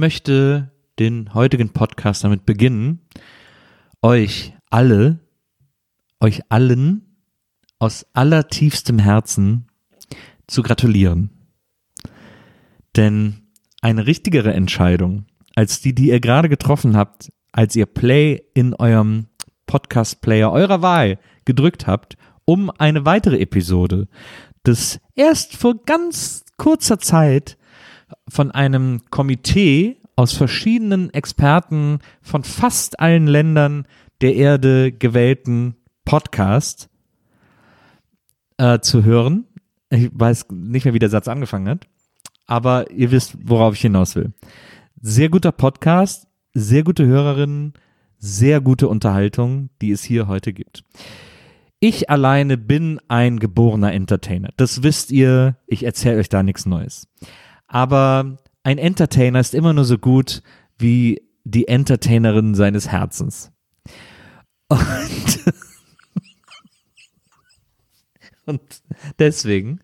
möchte den heutigen Podcast damit beginnen, euch alle, euch allen aus allertiefstem Herzen zu gratulieren. Denn eine richtigere Entscheidung als die, die ihr gerade getroffen habt, als ihr Play in eurem Podcast-Player eurer Wahl gedrückt habt, um eine weitere Episode des erst vor ganz kurzer Zeit von einem Komitee aus verschiedenen Experten von fast allen Ländern der Erde gewählten Podcast äh, zu hören. Ich weiß nicht mehr, wie der Satz angefangen hat, aber ihr wisst, worauf ich hinaus will. Sehr guter Podcast, sehr gute Hörerinnen, sehr gute Unterhaltung, die es hier heute gibt. Ich alleine bin ein geborener Entertainer. Das wisst ihr, ich erzähle euch da nichts Neues. Aber ein Entertainer ist immer nur so gut wie die Entertainerin seines Herzens. Und, und deswegen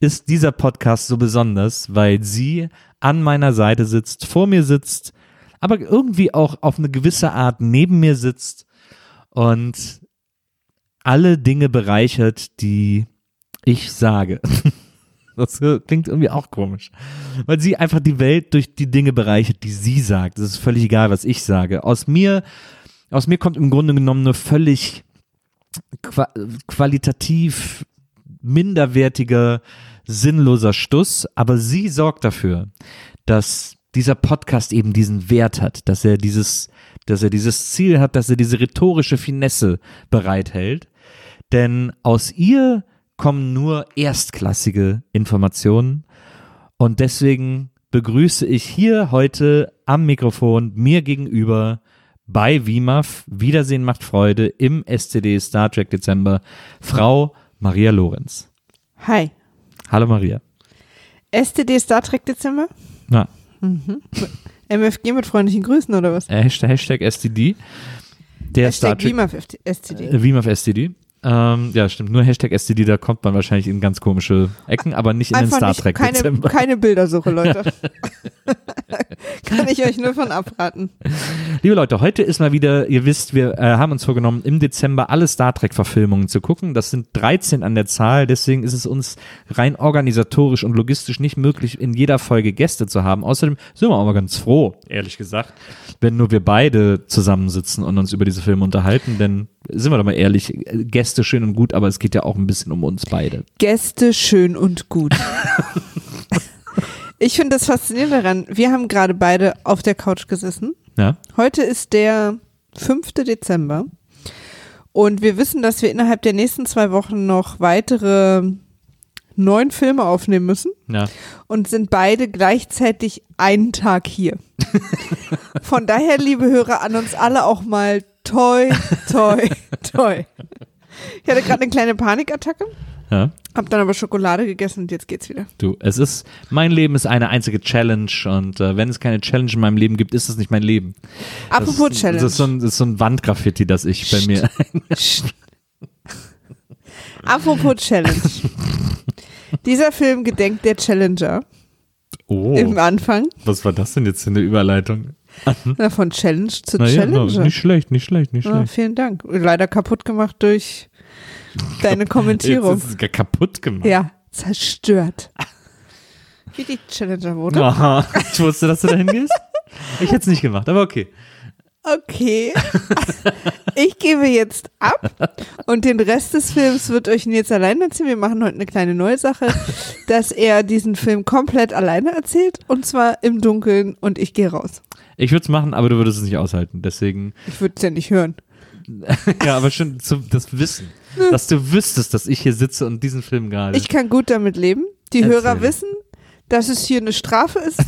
ist dieser Podcast so besonders, weil sie an meiner Seite sitzt, vor mir sitzt, aber irgendwie auch auf eine gewisse Art neben mir sitzt und alle Dinge bereichert, die ich sage. Das klingt irgendwie auch komisch. Weil sie einfach die Welt durch die Dinge bereichert, die sie sagt. Es ist völlig egal, was ich sage. Aus mir, aus mir kommt im Grunde genommen nur völlig qua qualitativ minderwertiger, sinnloser Stuss. Aber sie sorgt dafür, dass dieser Podcast eben diesen Wert hat, dass er dieses, dass er dieses Ziel hat, dass er diese rhetorische Finesse bereithält. Denn aus ihr kommen nur erstklassige Informationen. Und deswegen begrüße ich hier heute am Mikrofon mir gegenüber bei WIMAF, Wiedersehen macht Freude im SCD Star Trek Dezember, Frau Maria Lorenz. Hi. Hallo Maria. STD Star Trek Dezember? Na, MFG mit freundlichen Grüßen oder was? Hashtag, Hashtag STD. Der Star Hashtag Trek. WIMAF STD. WIMAF STD. Ähm, ja, stimmt. Nur Hashtag STD, da kommt man wahrscheinlich in ganz komische Ecken, aber nicht in den Star Trek keine, Dezember. keine Bildersuche, Leute. Kann ich euch nur von abraten. Liebe Leute, heute ist mal wieder, ihr wisst, wir äh, haben uns vorgenommen, im Dezember alle Star Trek-Verfilmungen zu gucken. Das sind 13 an der Zahl, deswegen ist es uns rein organisatorisch und logistisch nicht möglich, in jeder Folge Gäste zu haben. Außerdem sind wir auch mal ganz froh, ehrlich gesagt, wenn nur wir beide zusammensitzen und uns über diese Filme unterhalten, denn sind wir doch mal ehrlich, Gäste schön und gut, aber es geht ja auch ein bisschen um uns beide. Gäste schön und gut. Ich finde das faszinierend daran. Wir haben gerade beide auf der Couch gesessen. Ja? Heute ist der 5. Dezember. Und wir wissen, dass wir innerhalb der nächsten zwei Wochen noch weitere neun Filme aufnehmen müssen. Ja. und sind beide gleichzeitig einen Tag hier. Von daher, liebe Hörer, an uns alle auch mal toi, toi, toi. Ich hatte gerade eine kleine Panikattacke, Ja. hab dann aber Schokolade gegessen und jetzt geht's wieder. Du, es ist, mein Leben ist eine einzige Challenge und äh, wenn es keine Challenge in meinem Leben gibt, ist es nicht mein Leben. Apropos das, Challenge. Das ist, so ein, das ist so ein Wandgraffiti, das ich bei mir. Apropos Challenge. Dieser Film gedenkt der Challenger Oh, im Anfang. was war das denn jetzt für eine Überleitung? Na, von Challenge zu Challenger. nicht schlecht, nicht schlecht, nicht schlecht. vielen Dank. Leider kaputt gemacht durch deine Kommentierung. Jetzt ist es kaputt gemacht. Ja, zerstört. Wie die Challenger wurde. Aha, ich wusste, dass du dahin gehst. Ich hätte es nicht gemacht, aber okay. Okay. Ich gebe jetzt ab und den Rest des Films wird euch Nils alleine erzählen. Wir machen heute eine kleine neue Sache, dass er diesen Film komplett alleine erzählt und zwar im Dunkeln und ich gehe raus. Ich würde es machen, aber du würdest es nicht aushalten. Deswegen, Ich würde es ja nicht hören. ja, aber schon das Wissen, dass du wüsstest, dass ich hier sitze und diesen Film gerade. Ich kann gut damit leben. Die Erzähl. Hörer wissen, dass es hier eine Strafe ist,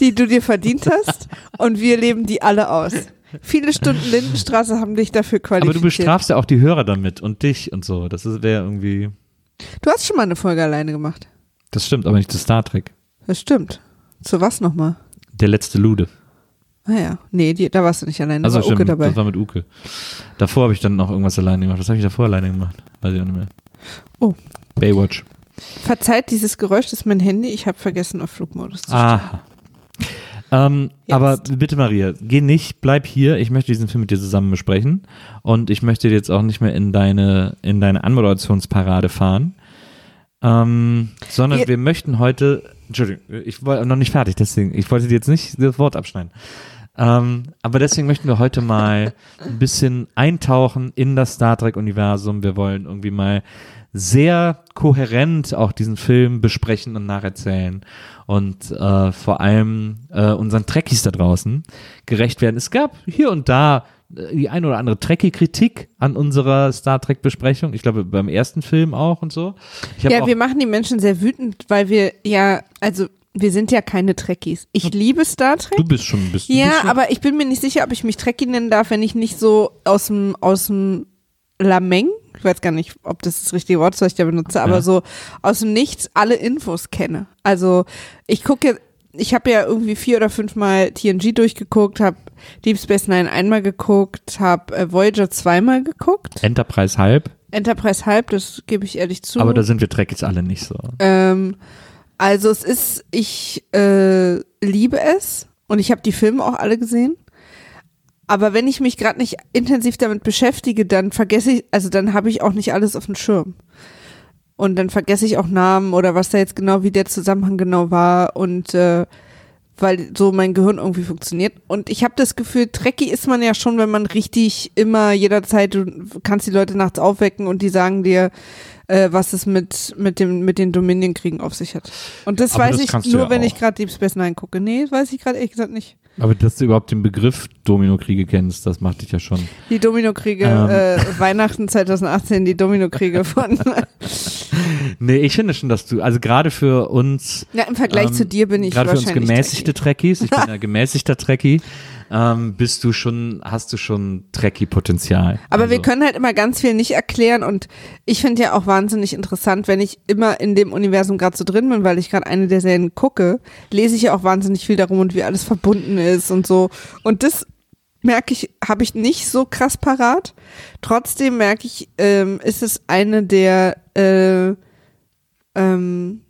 die du dir verdient hast und wir leben die alle aus. Viele Stunden Lindenstraße haben dich dafür aber qualifiziert. du bestrafst ja auch die Hörer damit und dich und so. Das wäre irgendwie. Du hast schon mal eine Folge alleine gemacht. Das stimmt, aber nicht zu Star Trek. Das stimmt. Zu was nochmal? Der letzte Lude. Naja, nee, die, da warst du nicht alleine, Also war Uke stimmt, dabei. das war mit Uke. Davor habe ich dann noch irgendwas alleine gemacht. Was habe ich davor alleine gemacht? Weiß ich auch nicht mehr. Oh. Baywatch. Verzeiht dieses Geräusch, das ist mein Handy. Ich habe vergessen, auf Flugmodus zu stellen. Aha. Ähm, aber bitte Maria, geh nicht, bleib hier. Ich möchte diesen Film mit dir zusammen besprechen und ich möchte jetzt auch nicht mehr in deine in deine Anmoderationsparade fahren, ähm, sondern Wir- wir möchten heute. Entschuldigung, ich war noch nicht fertig, deswegen ich wollte dir jetzt nicht das Wort abschneiden. Ähm, aber deswegen möchten wir heute mal ein bisschen eintauchen in das Star Trek Universum. Wir wollen irgendwie mal sehr kohärent auch diesen Film besprechen und nacherzählen und äh, vor allem äh, unseren Trekkies da draußen gerecht werden. Es gab hier und da äh, die ein oder andere Trekkie-Kritik an unserer Star Trek-Besprechung. Ich glaube beim ersten Film auch und so. Ja, wir machen die Menschen sehr wütend, weil wir ja, also wir sind ja keine Trekkies. Ich liebe Star Trek. du bist schon ein bisschen. Ja, schon, aber ich bin mir nicht sicher, ob ich mich Trekkie nennen darf, wenn ich nicht so aus dem aus dem Lameng, ich weiß gar nicht, ob das das richtige Wort ist, was ich da benutze, aber Ja. so aus dem Nichts alle Infos kenne. Also ich gucke, ich habe ja irgendwie vier oder fünfmal TNG durchgeguckt, habe Deep Space Nine einmal geguckt, habe äh, Voyager zweimal geguckt, Enterprise halb, Enterprise halb, das gebe ich ehrlich zu. aber da sind wir Trekkies alle nicht so. Ähm, also es ist, ich äh, liebe es und ich habe die Filme auch alle gesehen. Aber wenn ich mich gerade nicht intensiv damit beschäftige, dann vergesse ich, also dann habe ich auch nicht alles auf dem Schirm. Und dann vergesse ich auch Namen oder was da jetzt genau, wie der Zusammenhang genau war und äh, weil so mein Gehirn irgendwie funktioniert. Und ich habe das Gefühl, Trekkie ist man ja schon, wenn man richtig immer jederzeit, du kannst die Leute nachts aufwecken und die sagen dir, äh, was es mit, mit, dem, mit den Dominion-Kriegen auf sich hat. Und das Aber weiß das ich nur, ja wenn auch. ich gerade Deep Space Nine gucke. Nee, weiß ich gerade ehrlich gesagt nicht. Aber dass du überhaupt den Begriff Domino-Kriege kennst, das macht dich ja schon. Die Domino-Kriege, Ähm. äh, Weihnachten 2018, die Domino-Kriege von. Nee, ich finde schon, dass du, also gerade für uns, ja, im Vergleich Ähm, zu dir bin ich gerade für uns gemäßigte Trekkie. Trekkies, ich bin ja gemäßigter Trekkie, ähm, bist du schon, hast du schon Trekkie-Potenzial. Aber also, wir können halt immer ganz viel nicht erklären und ich finde ja auch wahnsinnig interessant, wenn ich immer in dem Universum gerade so drin bin, weil ich gerade eine der Serien gucke, lese ich ja auch wahnsinnig viel darum und wie alles verbunden ist und so. Und das merke ich, habe ich nicht so krass parat. Trotzdem merke ich, ähm, ist es eine der, äh, ähm,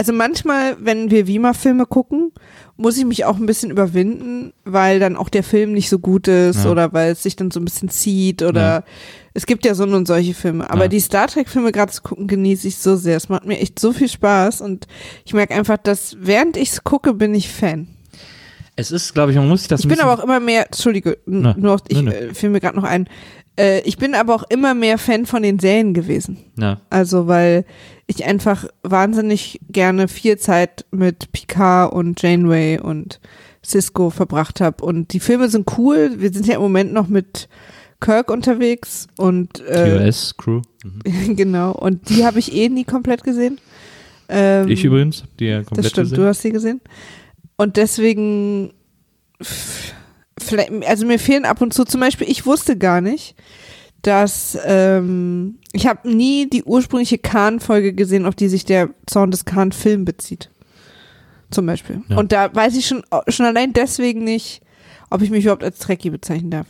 also manchmal, wenn wir Wima-Filme gucken, muss ich mich auch ein bisschen überwinden, weil dann auch der Film nicht so gut ist Ja. oder weil es sich dann so ein bisschen zieht oder Ja. es gibt ja so und solche Filme. Aber Ja. die Star Trek-Filme gerade zu gucken, genieße ich so sehr. Es macht mir echt so viel Spaß und ich merke einfach, dass während ich es gucke, bin ich Fan. Es ist, glaube ich, man muss sich das Ich bin aber auch immer mehr, Entschuldige, Na, nur noch, ich äh, fiel mir gerade noch ein, äh, ich bin aber auch immer mehr Fan von den Serien gewesen. ja, Also, weil ich einfach wahnsinnig gerne viel Zeit mit Picard und Janeway und Cisco verbracht habe. Und die Filme sind cool. Wir sind ja im Moment noch mit Kirk unterwegs und äh, TOS-Crew. Mhm. genau. Und die habe ich eh nie komplett gesehen. Ähm, Ich übrigens, die ja komplett das stimmt, gesehen. du hast sie gesehen. Und deswegen, also mir fehlen ab und zu, zum Beispiel, ich wusste gar nicht, dass ähm, ich habe nie die ursprüngliche Khan-Folge gesehen, auf die sich der Zorn des Khan-Film bezieht. Zum Beispiel. Ja. Und da weiß ich schon, schon allein deswegen nicht, ob ich mich überhaupt als Trekkie bezeichnen darf.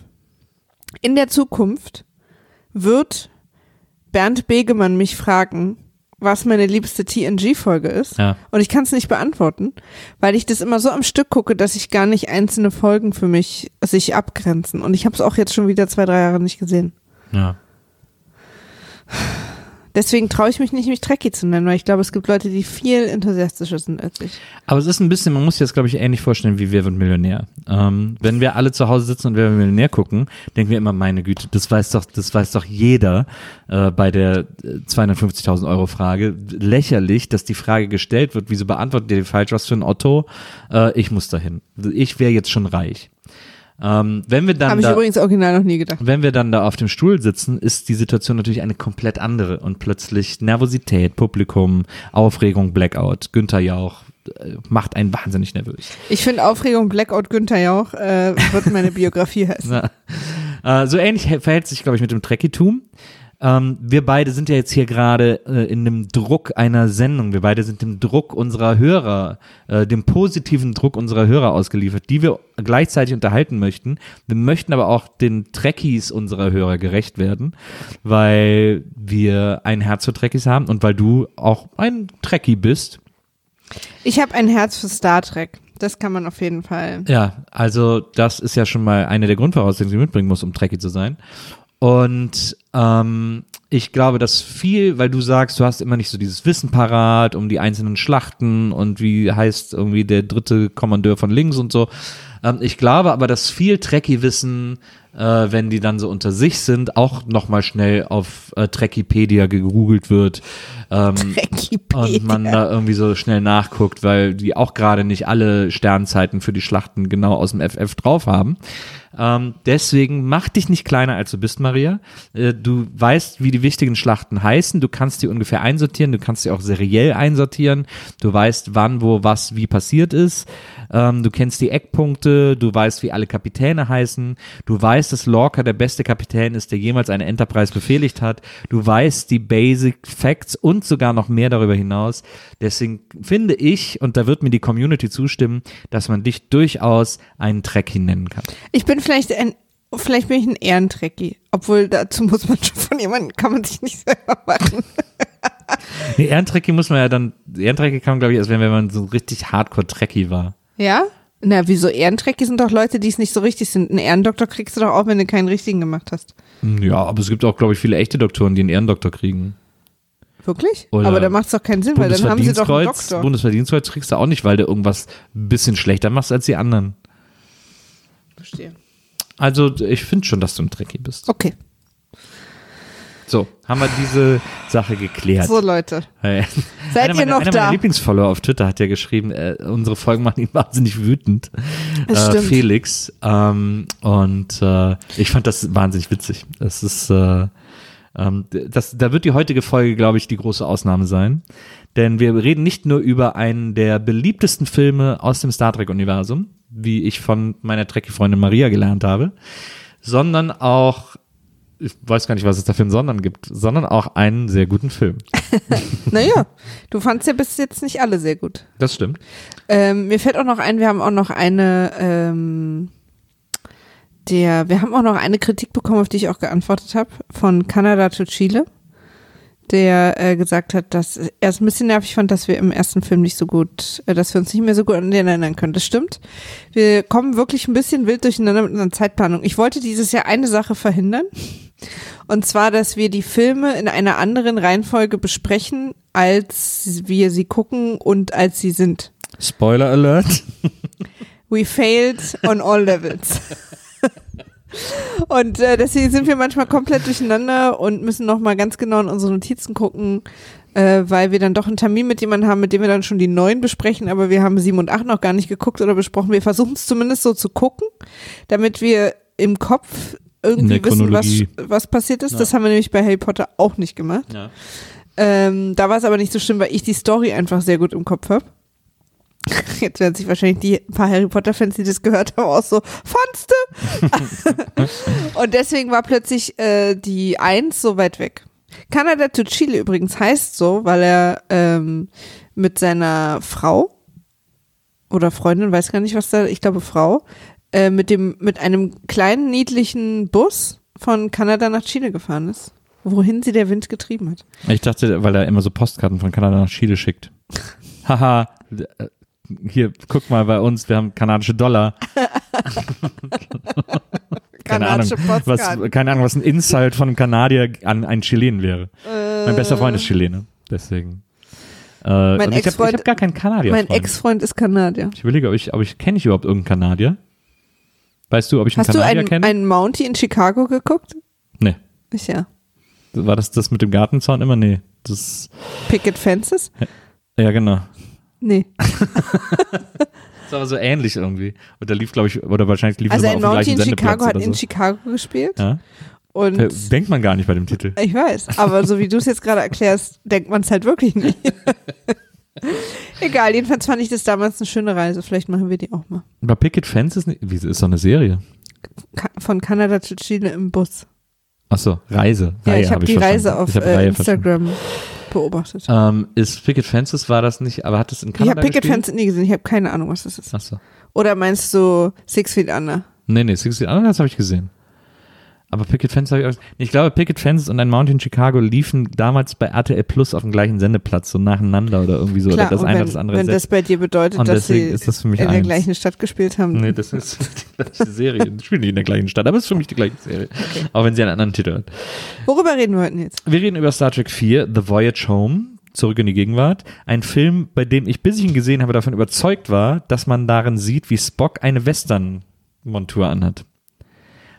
In der Zukunft wird Bernd Begemann mich fragen, was meine liebste TNG-Folge ist. Ja. Und ich kann es nicht beantworten, weil ich das immer so am Stück gucke, dass ich gar nicht einzelne Folgen für mich sich abgrenzen. Und ich habe es auch jetzt schon wieder zwei, drei Jahre nicht gesehen. Ja. Deswegen traue ich mich nicht, mich Trekkie zu nennen, weil ich glaube, es gibt Leute, die viel enthusiastischer sind als ich. Aber es ist ein bisschen, man muss sich das, glaube ich, ähnlich vorstellen wie Wer wird Millionär. Ähm, wenn wir alle zu Hause sitzen und Wer wird Millionär gucken, denken wir immer, meine Güte, das weiß doch, das weiß doch jeder äh, bei der äh, 250.000 Euro Frage. Lächerlich, dass die Frage gestellt wird, wieso beantwortet ihr die falsch, was für ein Otto? Äh, ich muss dahin. Ich wäre jetzt schon reich. Ähm, wenn wir dann Habe ich da, übrigens original noch nie gedacht. wenn wir dann da auf dem Stuhl sitzen, ist die Situation natürlich eine komplett andere und plötzlich Nervosität, Publikum, Aufregung, Blackout. Günther Jauch äh, macht einen wahnsinnig nervös. Ich finde Aufregung Blackout Günther Jauch äh, wird meine Biografie heißen. Na, äh, so ähnlich hä- verhält sich, glaube ich, mit dem Trekkitum. Ähm, wir beide sind ja jetzt hier gerade äh, in dem Druck einer Sendung. Wir beide sind dem Druck unserer Hörer, äh, dem positiven Druck unserer Hörer ausgeliefert, die wir gleichzeitig unterhalten möchten. Wir möchten aber auch den Trekkies unserer Hörer gerecht werden, weil wir ein Herz für Trekkies haben und weil du auch ein Trekkie bist. Ich habe ein Herz für Star Trek. Das kann man auf jeden Fall. Ja, also das ist ja schon mal eine der Grundvoraussetzungen, die man mitbringen muss, um Trekkie zu sein. Und ähm, ich glaube, dass viel, weil du sagst, du hast immer nicht so dieses Wissen parat um die einzelnen Schlachten und wie heißt irgendwie der dritte Kommandeur von links und so. Ähm, ich glaube aber, dass viel Trekkie-Wissen, äh, wenn die dann so unter sich sind, auch nochmal schnell auf äh, Trekkipedia gegoogelt wird. Ähm, und man da irgendwie so schnell nachguckt, weil die auch gerade nicht alle Sternzeiten für die Schlachten genau aus dem FF drauf haben. Ähm, deswegen mach dich nicht kleiner, als du bist, Maria. Äh, du weißt, wie die wichtigen Schlachten heißen. Du kannst die ungefähr einsortieren. Du kannst sie auch seriell einsortieren. Du weißt, wann, wo, was, wie passiert ist. Ähm, du kennst die Eckpunkte. Du weißt, wie alle Kapitäne heißen. Du weißt, dass Lorca der beste Kapitän ist, der jemals eine Enterprise befehligt hat. Du weißt die Basic Facts und sogar noch mehr darüber hinaus. Deswegen finde ich, und da wird mir die Community zustimmen, dass man dich durchaus einen Trekkie nennen kann. Ich bin vielleicht ein, vielleicht bin ich ein Ehrentrecki. Obwohl dazu muss man schon von jemandem, kann man sich nicht selber machen. Nee, Ehrentrecki muss man ja dann, Ehrentrecki kann man glaube ich erst, wenn, wenn man so richtig Hardcore-Trekkie war. Ja? Na, wieso Ehrentrecki sind doch Leute, die es nicht so richtig sind. Einen Ehrendoktor kriegst du doch auch, wenn du keinen richtigen gemacht hast. Ja, aber es gibt auch, glaube ich, viele echte Doktoren, die einen Ehrendoktor kriegen. Wirklich? Oder Aber da macht es doch keinen Sinn, weil dann haben sie doch einen Doktor. Bundesverdienstkreuz kriegst du auch nicht, weil du irgendwas ein bisschen schlechter machst als die anderen. Verstehe. Also ich finde schon, dass du ein Trekkie bist. Okay. So, haben wir diese Sache geklärt. So, Leute. Hey. Seid einer ihr meiner, noch einer da? meiner Lieblingsfollower auf Twitter hat ja geschrieben, äh, unsere Folgen machen ihn wahnsinnig wütend. Das Äh, stimmt. Felix. Ähm, und äh, ich fand das wahnsinnig witzig. Das ist, äh, ähm, das, da wird die heutige Folge, glaube ich, die große Ausnahme sein. Denn wir reden nicht nur über einen der beliebtesten Filme aus dem Star Trek-Universum, wie ich von meiner Trekkie-Freundin Maria gelernt habe, sondern auch, ich weiß gar nicht, was es da für ein Sondern gibt, sondern auch einen sehr guten Film. Naja, du fandst ja bis jetzt nicht alle sehr gut. Das stimmt. Ähm, mir fällt auch noch ein, wir haben auch noch eine, ähm, der, wir haben auch noch eine Kritik bekommen, auf die ich auch geantwortet habe, von Kanada to Chile, der äh, gesagt hat, dass er es ein bisschen nervig fand, dass wir im ersten Film nicht so gut, äh, dass wir uns nicht mehr so gut an den erinnern können. Das stimmt. Wir kommen wirklich ein bisschen wild durcheinander mit unserer Zeitplanung. Ich wollte dieses Jahr eine Sache verhindern. Und zwar, dass wir die Filme in einer anderen Reihenfolge besprechen, als wir sie gucken und als sie sind. Spoiler Alert. We failed on all levels. und äh, deswegen sind wir manchmal komplett durcheinander und müssen nochmal ganz genau in unsere Notizen gucken, äh, weil wir dann doch einen Termin mit jemandem haben, mit dem wir dann schon die neuen besprechen, aber wir haben sieben und acht noch gar nicht geguckt oder besprochen. Wir versuchen es zumindest so zu gucken, damit wir im Kopf irgendwie wissen, was, was passiert ist. Das haben wir nämlich bei Harry Potter auch nicht gemacht. Ja. Ähm, da war es aber nicht so schlimm, weil ich die Story einfach sehr gut im Kopf habe. Jetzt werden sich wahrscheinlich die paar Harry Potter-Fans, die das gehört haben, auch so, fandste? Und deswegen war plötzlich äh, die Eins so weit weg. Canada to Chile übrigens heißt so, weil er ähm, mit seiner Frau oder Freundin, weiß gar nicht, was da, ich glaube Frau, äh, mit dem, mit einem kleinen niedlichen Bus von Kanada nach Chile gefahren ist. Wohin sie der Wind getrieben hat. Ich dachte, weil er immer so Postkarten von Kanada nach Chile schickt. Haha, hier, guck mal bei uns, wir haben kanadische Dollar. keine Ahnung, was, keine Ahnung, was ein Insult von einem Kanadier an einen Chilen wäre. mein bester Freund ist Chilene, deswegen. Äh, und ich habe hab gar keinen Kanadier. Mein Ex-Freund ist Kanadier. Ich überlege, ob ich, ob ich kenne ich überhaupt irgendeinen Kanadier? Weißt du, ob ich einen Hast du Kanadier einen, kenne? einen Mountie in Chicago geguckt? nee. Ich ja. War das das mit dem Gartenzaun immer? Nee. Das, Picket Fences? ja, genau. Nee. Das war aber so ähnlich irgendwie. Und da lief, glaube ich, oder wahrscheinlich lief Also es immer auf dem gleichen in Chicago hat oder in so. Chicago gespielt. Ja? Und Denkt man gar nicht bei dem Titel. ich weiß, aber so wie du es jetzt gerade erklärst, denkt man es halt wirklich nicht. Egal, jedenfalls fand ich das damals eine schöne Reise. Vielleicht machen wir die auch mal. Aber Picket Fence ist, nicht, wie, ist doch eine Serie. Ka von Kanada zu Chile im Bus. Achso, Reise. Ja, Reihe ich habe hab die verstanden. Reise auf Ich äh, Reihe verstanden. Beobachtet. Ähm, ist Picket Fences, war das nicht, aber hat es in ich Kanada habe Picket gespielt? Fence nie gesehen, ich habe keine Ahnung, was das ist. Achso. Oder meinst du Six Feet Under? Nee, nee, Six Feet Under, das habe ich gesehen. Aber Picket Fence habe ich auch. Ich glaube, Picket Fences und ein Mount in Chicago liefen damals bei RTL Plus auf dem gleichen Sendeplatz, so nacheinander oder irgendwie so. Klar, oder das eine wenn, oder das andere wenn das bei dir bedeutet, Und dass sie das für mich in der eins. gleichen Stadt gespielt haben. Nee, das ist die gleiche Serie. Die spielen nicht in der gleichen Stadt, aber es ist für mich die gleiche Serie. Auch wenn sie einen anderen Titel hat. Worüber reden wir heute jetzt? Wir reden über Star Trek 4, The Voyage Home, zurück in die Gegenwart. Ein Film, bei dem ich, bis ich ihn gesehen habe, davon überzeugt war, dass man darin sieht, wie Spock eine Western-Montur anhat.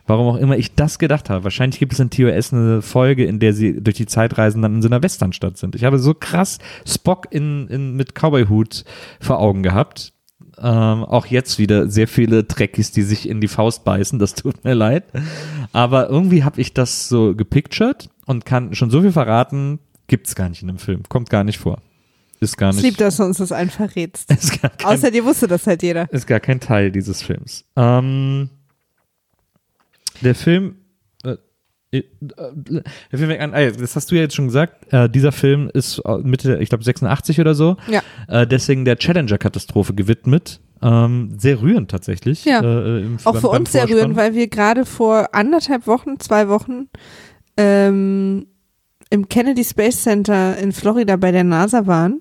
Warum auch immer ich das gedacht habe. Wahrscheinlich gibt es in TOS eine Folge, in der sie durch die Zeit reisen, dann in so einer Westernstadt sind. Ich habe so krass Spock in, in, mit Cowboy-Hut vor Augen gehabt. Ähm, auch jetzt wieder sehr viele Trekkies, die sich in die Faust beißen, das tut mir leid. Aber irgendwie habe ich das so gepictured und kann schon so viel verraten, gibt's gar nicht in dem Film, kommt gar nicht vor. Ist gar Ich nicht. lieb, dass du uns das gar kein, Außer dir wusste das halt jeder. ist gar kein Teil dieses Films. Ähm, der Film. Äh, äh, der Film an, das hast du ja jetzt schon gesagt. Äh, dieser Film ist äh, Mitte, ich glaube 86 oder so. Ja. Deswegen der Challenger-Katastrophe gewidmet. Ähm, sehr rührend tatsächlich. Ja. Im, Auch beim- für uns sehr rührend, weil wir gerade vor anderthalb Wochen, zwei Wochen ähm, im Kennedy Space Center in Florida bei der NASA waren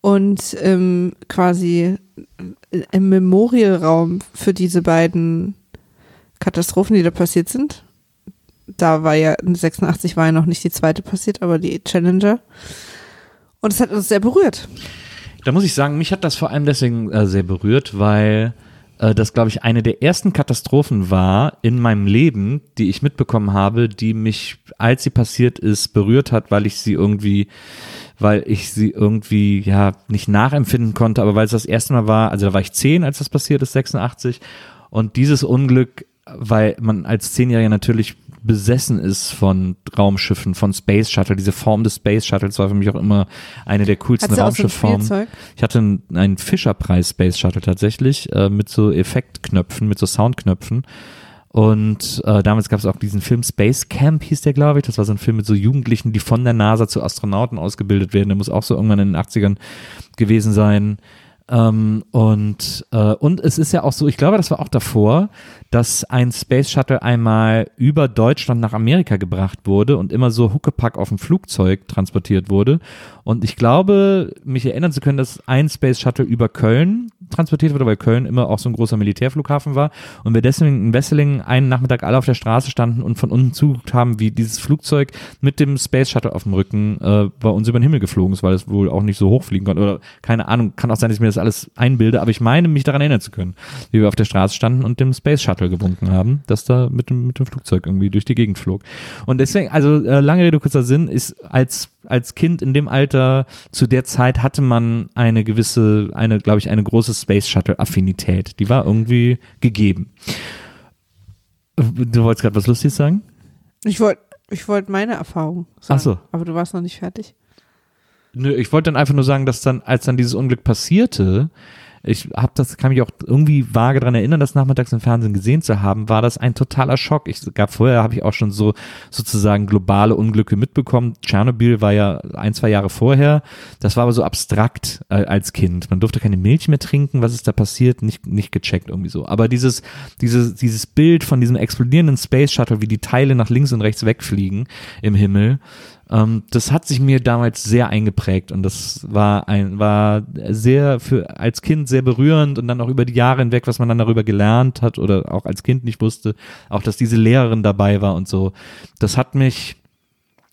und ähm, quasi im Memorialraum für diese beiden Katastrophen, die da passiert sind. Da war ja, in 86 war ja noch nicht die zweite passiert, aber die Challenger. Und es hat uns sehr berührt. Da muss ich sagen, mich hat das vor allem deswegen äh, sehr berührt, weil äh, das, glaube ich, eine der ersten Katastrophen war in meinem Leben, die ich mitbekommen habe, die mich, als sie passiert ist, berührt hat, weil ich sie irgendwie, weil ich sie irgendwie, ja, nicht nachempfinden konnte, aber weil es das erste Mal war, also da war ich zehn, als das passiert ist, 86. Und dieses Unglück, weil man als Zehnjähriger natürlich besessen ist von Raumschiffen, von Space Shuttle. Diese Form des Space Shuttles war für mich auch immer eine der coolsten so Raumschiffformen. Spielzeug? Ich hatte einen, einen Fischer-Preis Space Shuttle tatsächlich äh, mit so Effektknöpfen, mit so Soundknöpfen. Und äh, damals gab es auch diesen Film Space Camp, hieß der, glaube ich. Das war so ein Film mit so Jugendlichen, die von der NASA zu Astronauten ausgebildet werden. Der muss auch so irgendwann in den 80ern gewesen sein. Ähm, und, äh, und es ist ja auch so, ich glaube, das war auch davor, dass ein Space Shuttle einmal über Deutschland nach Amerika gebracht wurde und immer so Huckepack auf dem Flugzeug transportiert wurde. Und ich glaube, mich erinnern zu können, dass ein Space Shuttle über Köln transportiert wurde, weil Köln immer auch so ein großer Militärflughafen war. Und wir deswegen in Wesseling einen Nachmittag alle auf der Straße standen und von unten zugeguckt haben, wie dieses Flugzeug mit dem Space Shuttle auf dem Rücken äh, bei uns über den Himmel geflogen ist, weil es wohl auch nicht so hoch fliegen konnte. Oder keine Ahnung, kann auch sein, dass ich mir das alles einbilde, aber ich meine, mich daran erinnern zu können, wie wir auf der Straße standen und dem Space Shuttle gewunken haben, dass da mit dem, mit dem Flugzeug irgendwie durch die Gegend flog. Und deswegen, also äh, lange Rede, kurzer Sinn, ist als als Kind in dem Alter, zu der Zeit hatte man eine gewisse, eine, glaube ich, eine große Space Shuttle Affinität. Die war irgendwie gegeben. Du wolltest gerade was Lustiges sagen? Ich wollte ich wollte meine Erfahrung sagen. Ach so. Aber du warst noch nicht fertig. Nö, ich wollte dann einfach nur sagen, dass dann, als dann dieses Unglück passierte, ich habe das, kann mich auch irgendwie vage daran erinnern, das nachmittags im Fernsehen gesehen zu haben, war das ein totaler Schock. Ich gab vorher habe ich auch schon so sozusagen globale Unglücke mitbekommen. Tschernobyl war ja ein, zwei Jahre vorher. Das war aber so abstrakt äh, als Kind. Man durfte keine Milch mehr trinken. Was ist da passiert? Nicht, nicht gecheckt irgendwie so. Aber dieses, dieses, dieses Bild von diesem explodierenden Space Shuttle, wie die Teile nach links und rechts wegfliegen im Himmel, ähm, das hat sich mir damals sehr eingeprägt und das war ein, war sehr für als Kind sehr berührend und dann auch über die Jahre hinweg, was man dann darüber gelernt hat oder auch als Kind nicht wusste, auch dass diese Lehrerin dabei war und so. Das hat mich,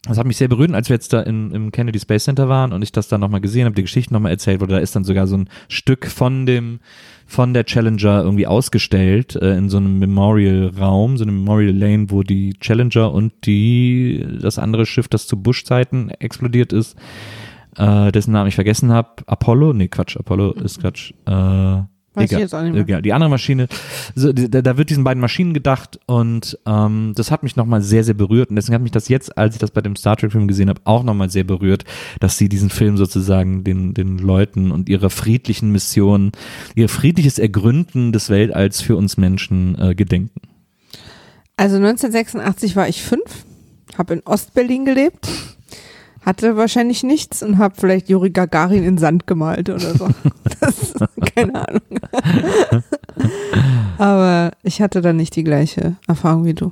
das hat mich sehr berührt, als wir jetzt da in, im Kennedy Space Center waren und ich das dann nochmal gesehen habe, die Geschichte nochmal erzählt wurde, da ist dann sogar so ein Stück von dem, von der Challenger irgendwie ausgestellt äh, in so einem Memorial-Raum, so einem Memorial Lane, wo die Challenger und die, das andere Schiff, das zu Bush-Zeiten explodiert ist, äh, dessen Namen ich vergessen habe, Apollo, nee, Quatsch, Apollo ist Quatsch, äh, Weiß egal, ich jetzt auch nicht mehr. egal, die andere Maschine, so, da, da wird diesen beiden Maschinen gedacht und ähm, das hat mich nochmal sehr, sehr berührt und deswegen hat mich das jetzt, als ich das bei dem Star Trek Film gesehen habe, auch nochmal sehr berührt, dass sie diesen Film sozusagen den, den Leuten und ihrer friedlichen Mission, ihr friedliches Ergründen des Weltalls für uns Menschen äh, gedenken. Also 1986 war ich fünf habe in Ostberlin gelebt, hatte wahrscheinlich nichts und habe vielleicht Juri Gagarin in Sand gemalt oder so. Das, keine Ahnung. Aber ich hatte da nicht die gleiche Erfahrung wie du.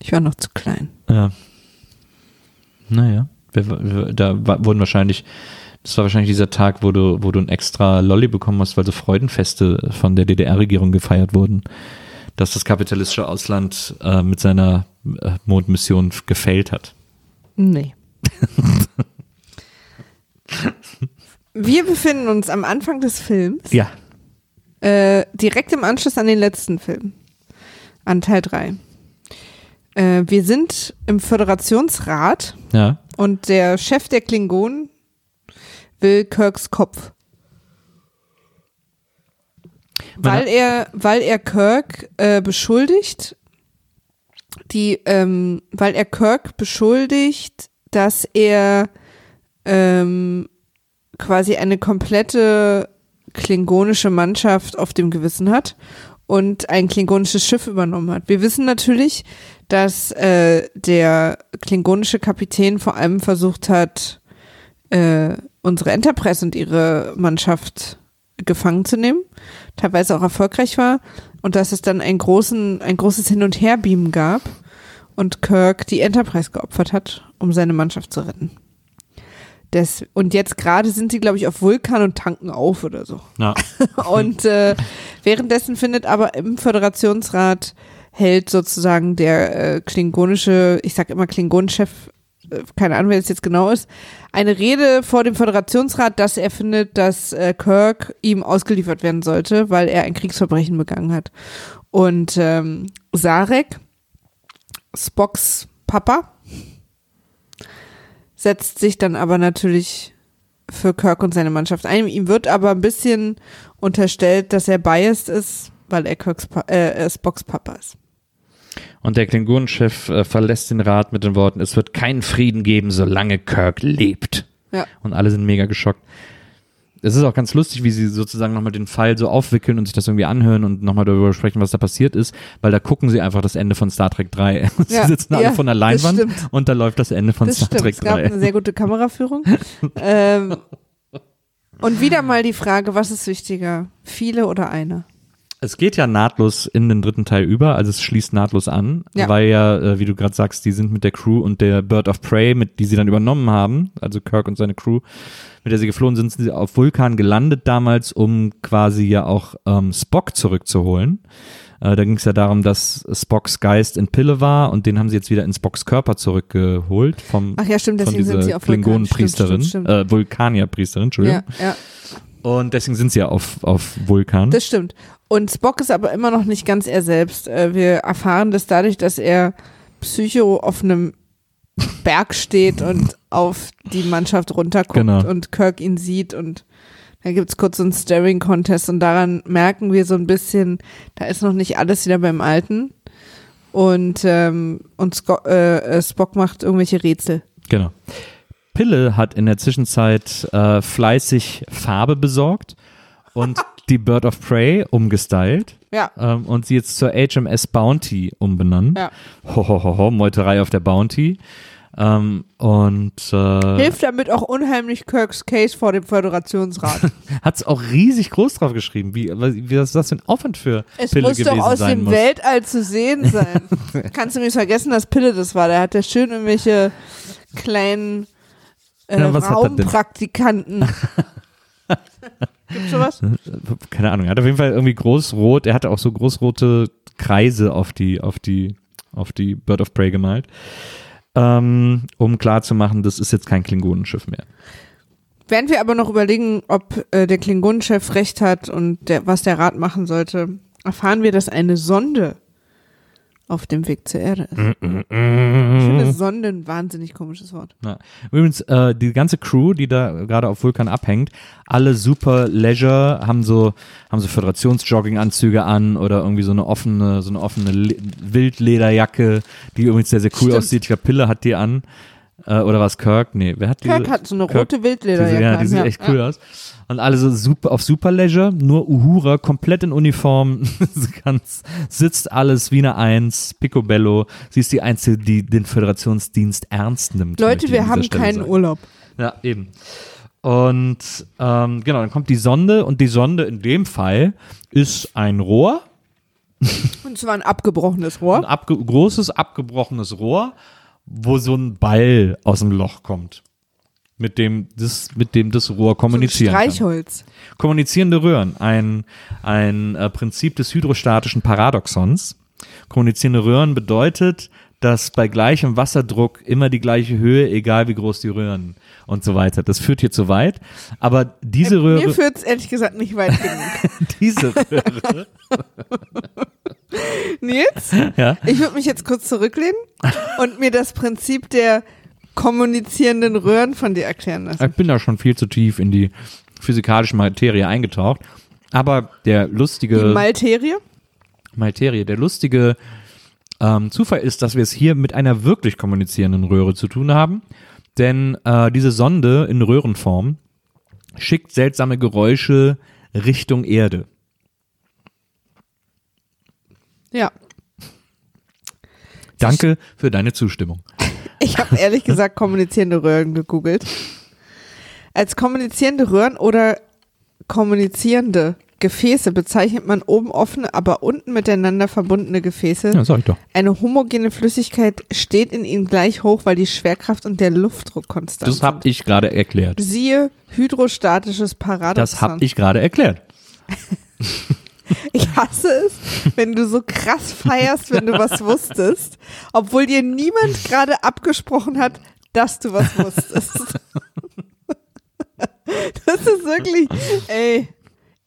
Ich war noch zu klein. Ja. Naja, wir, wir, da wurden wahrscheinlich, das war wahrscheinlich dieser Tag, wo du, wo du ein extra Lolli bekommen hast, weil so Freudenfeste von der DDR-Regierung gefeiert wurden, dass das kapitalistische Ausland äh, mit seiner äh, Mondmission gefailt hat. Nee. Wir befinden uns am Anfang des Films, Ja. äh, direkt im Anschluss an den letzten Film, an Teil 3. Äh, wir sind im Föderationsrat Ja. und der Chef der Klingonen will Kirks Kopf. Weil er, weil er Kirk äh, beschuldigt, die, ähm, weil er Kirk beschuldigt, dass er ähm, quasi eine komplette klingonische Mannschaft auf dem Gewissen hat und ein klingonisches Schiff übernommen hat. Wir wissen natürlich, dass äh, der klingonische Kapitän vor allem versucht hat, äh, unsere Enterprise und ihre Mannschaft gefangen zu nehmen, teilweise auch erfolgreich war und dass es dann einen großen, ein großes Hin- und Herbeamen gab und Kirk die Enterprise geopfert hat, um seine Mannschaft zu retten. Das, und jetzt gerade sind sie, glaube ich, auf Vulkan und tanken auf oder so. Ja. Und äh, währenddessen findet aber im Föderationsrat hält sozusagen der äh, klingonische, ich sag immer Klingonenchef, äh, keine Ahnung, wer das jetzt genau ist, eine Rede vor dem Föderationsrat, dass er findet, dass äh, Kirk ihm ausgeliefert werden sollte, weil er ein Kriegsverbrechen begangen hat. Und ähm, Sarek, Spocks Papa, setzt sich dann aber natürlich für Kirk und seine Mannschaft ein. Ihm wird aber ein bisschen unterstellt, dass er biased ist, weil er Kirks pa äh, äh, Spocks Papa ist. Und der Klingonenchef äh, verlässt den Rat mit den Worten, es wird keinen Frieden geben, solange Kirk lebt. Ja. Und alle sind mega geschockt. Es ist auch ganz lustig, wie sie sozusagen nochmal den Fall so aufwickeln und sich das irgendwie anhören und nochmal darüber sprechen, was da passiert ist, weil da gucken sie einfach das Ende von Star Trek 3. sie Ja, sitzen alle ja, von der Leinwand und da läuft das Ende von Das Star stimmt, Trek es gab 3. eine sehr gute Kameraführung. ähm, und wieder mal die Frage, was ist wichtiger, viele oder eine? Es geht ja nahtlos in den dritten Teil über, also es schließt nahtlos an, Ja. weil ja, äh, wie du gerade sagst, die sind mit der Crew und der Bird of Prey, mit die sie dann übernommen haben, also Kirk und seine Crew, mit der sie geflohen sind, sind sie auf Vulkan gelandet damals, um quasi ja auch ähm, Spock zurückzuholen. Äh, da ging es ja darum, dass Spocks Geist in Pille war und den haben sie jetzt wieder in Spocks Körper zurückgeholt vom Ach ja, stimmt, von deswegen sind dieser sie auf Vulkan. Klingonenpriesterin, äh, Vulkanierpriesterin, Entschuldigung. Ja, ja, Und deswegen sind sie ja auf, auf Vulkan. das stimmt. Und Spock ist aber immer noch nicht ganz er selbst. Äh, Wir erfahren das dadurch, dass er Psycho auf einem Berg steht und auf die Mannschaft runterguckt Genau. und Kirk ihn sieht und da gibt's kurz so einen Staring-Contest und daran merken wir so ein bisschen, da ist noch nicht alles wieder beim Alten. Und, ähm, und Sco äh, äh, Spock macht irgendwelche Rätsel. Genau. Pille hat in der Zwischenzeit äh, fleißig Farbe besorgt und die Bird of Prey umgestylt Ja, ähm, und sie jetzt zur HMS Bounty umbenannt. ja. Ho, ho, ho, ho, Meuterei auf der Bounty. Ähm, und äh, Hilft damit auch unheimlich Kirks Case vor dem Föderationsrat. hat es auch riesig groß drauf geschrieben. Wie, wie ist das für ein Aufwand für Es Pille muss gewesen doch aus sein dem muss? Weltall zu sehen sein. Kannst du mir vergessen, dass Pille das war? Der hat ja schön irgendwelche kleinen äh, Ja, was? Raumpraktikanten. Gibt's sowas? keine Ahnung, er hat auf jeden Fall irgendwie großrot, er hatte auch so großrote Kreise auf die, auf die, auf die Bird of Prey gemalt, ähm, um klarzumachen, das ist jetzt kein Klingonenschiff mehr. Während wir aber noch überlegen, ob äh, der Klingonenchef recht hat und der, was der Rat machen sollte, erfahren wir, dass eine Sonde auf dem Weg zur Erde ist. Ich finde Sonde ein wahnsinnig komisches Wort. Ja. Übrigens, äh, die ganze Crew, die da gerade auf Vulkan abhängt, alle super Leisure, haben so, haben so Föderationsjogginganzüge an oder irgendwie so eine offene, so eine offene Le Wildlederjacke, die übrigens sehr, sehr cool Stimmt. aussieht. Ich glaube, Pille hat die an. Äh, oder was Kirk? Nee, wer hat diese? Kirk hat so eine Kirk- rote Wildlederjacke. diese, ja, die sieht echt cool aus. Und alle so super, auf Super Leisure, nur Uhura, komplett in Uniform, ganz, sitzt alles wie eine Eins, Picobello. Sie ist die Einzige, die den Föderationsdienst ernst nimmt. Leute, wir haben Stelle keinen sagen. Urlaub. Ja, eben. Und ähm, genau, dann kommt die Sonde und die Sonde in dem Fall ist ein Rohr, Und zwar ein abgebrochenes Rohr. ein abge großes abgebrochenes Rohr, wo so ein Ball aus dem Loch kommt, mit dem das, mit dem das Rohr So kommunizieren kann. Streichholz. Kommunizierende Röhren, ein, ein äh, Prinzip des hydrostatischen Paradoxons. Kommunizierende Röhren bedeutet, dass bei gleichem Wasserdruck immer die gleiche Höhe, egal wie groß die Röhren und so weiter. Das führt hier zu weit. Aber diese Äh, Mir Röhre, führt es ehrlich gesagt nicht weit genug. diese Röhre, Nils, ja, ich würde mich jetzt kurz zurücklehnen und mir das Prinzip der kommunizierenden Röhren von dir erklären lassen. ich bin da schon viel zu tief in die physikalische Materie eingetaucht. Aber der Die lustige Malterie? Materie, der lustige ähm, Zufall ist, dass wir es hier mit einer wirklich kommunizierenden Röhre zu tun haben. Denn äh, diese Sonde in Röhrenform schickt seltsame Geräusche Richtung Erde. Ja. Danke für deine Zustimmung. Ich habe ehrlich gesagt kommunizierende Röhren gegoogelt. Als kommunizierende Röhren oder kommunizierende Gefäße bezeichnet man oben offene, aber unten miteinander verbundene Gefäße. Ja, sag ich doch. Eine homogene Flüssigkeit steht in ihnen gleich hoch, weil die Schwerkraft und der Luftdruck konstant Das habe ich gerade erklärt. Siehe hydrostatisches Paradoxon. Das habe ich gerade erklärt. Ich hasse es, wenn du so krass feierst, wenn du was wusstest, obwohl dir niemand gerade abgesprochen hat, dass du was wusstest. Das ist wirklich, ey,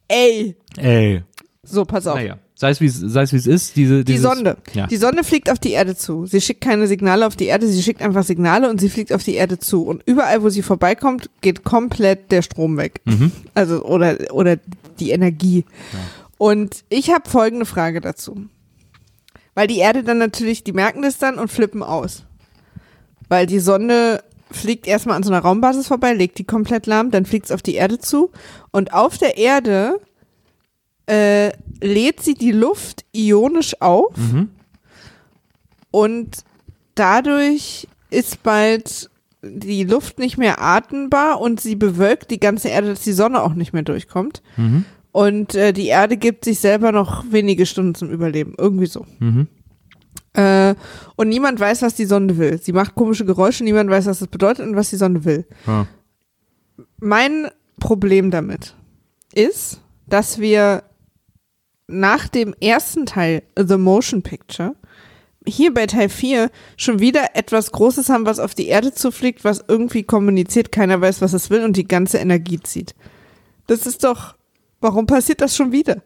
ey. Ey, So, pass auf. naja. Sei es wie es sei es, wie es ist, diese Die Sonde. Ja. Die Sonde fliegt auf die Erde zu. Sie schickt keine Signale auf die Erde, sie schickt einfach Signale und sie fliegt auf die Erde zu. Und überall, wo sie vorbeikommt, geht komplett der Strom weg. Mhm. Also, oder, oder die Energie. Und ich habe folgende Frage dazu. Weil die Erde dann natürlich, die merken das dann und flippen aus. Weil die Sonde fliegt erstmal an so einer Raumbasis vorbei, legt die komplett lahm, dann fliegt es auf die Erde zu. Und auf der Erde äh, lädt sie die Luft ionisch auf Mhm. und dadurch ist bald die Luft nicht mehr atmbar und sie bewölkt die ganze Erde, dass die Sonne auch nicht mehr durchkommt. Mhm. Und äh, die Erde gibt sich selber noch wenige Stunden zum Überleben. Irgendwie so. Mhm. Äh, und niemand weiß, was die Sonne will. Sie macht komische Geräusche, niemand weiß, was das bedeutet und was die Sonne will. Ja. Mein Problem damit ist, dass wir nach dem ersten Teil, The Motion Picture, hier bei Teil 4 schon wieder etwas Großes haben, was auf die Erde zufliegt, was irgendwie kommuniziert, keiner weiß, was es will und die ganze Energie zieht. Das ist doch, warum passiert das schon wieder?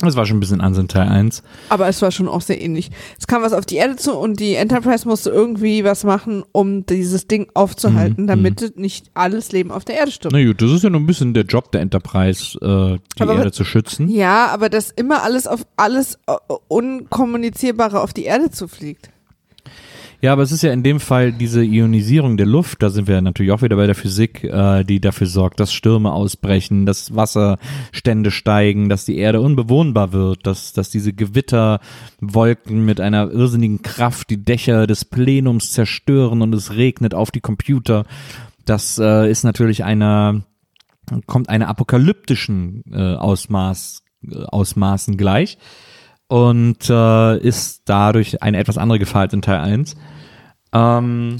Das war schon ein bisschen Ansinn Teil 1. Aber es war schon auch sehr ähnlich. Es kam was auf die Erde zu und die Enterprise musste irgendwie was machen, um dieses Ding aufzuhalten, Mhm, damit nicht alles Leben auf der Erde stirbt. Na gut, das ist ja nur ein bisschen der Job der Enterprise, äh, die Aber- Erde zu schützen. Ja, aber dass immer alles auf alles äh, Unkommunizierbare auf die Erde zufliegt. Ja, aber es ist ja in dem Fall diese Ionisierung der Luft, da sind wir natürlich auch wieder bei der Physik, äh, die dafür sorgt, dass Stürme ausbrechen, dass Wasserstände steigen, dass die Erde unbewohnbar wird, dass, dass diese Gewitterwolken mit einer irrsinnigen Kraft die Dächer des Plenums zerstören und es regnet auf die Computer. Das äh, ist natürlich einer, kommt einer apokalyptischen äh, Ausmaß, äh, Ausmaßen gleich und äh, ist dadurch eine etwas andere Gefahr als in Teil 1. Ähm,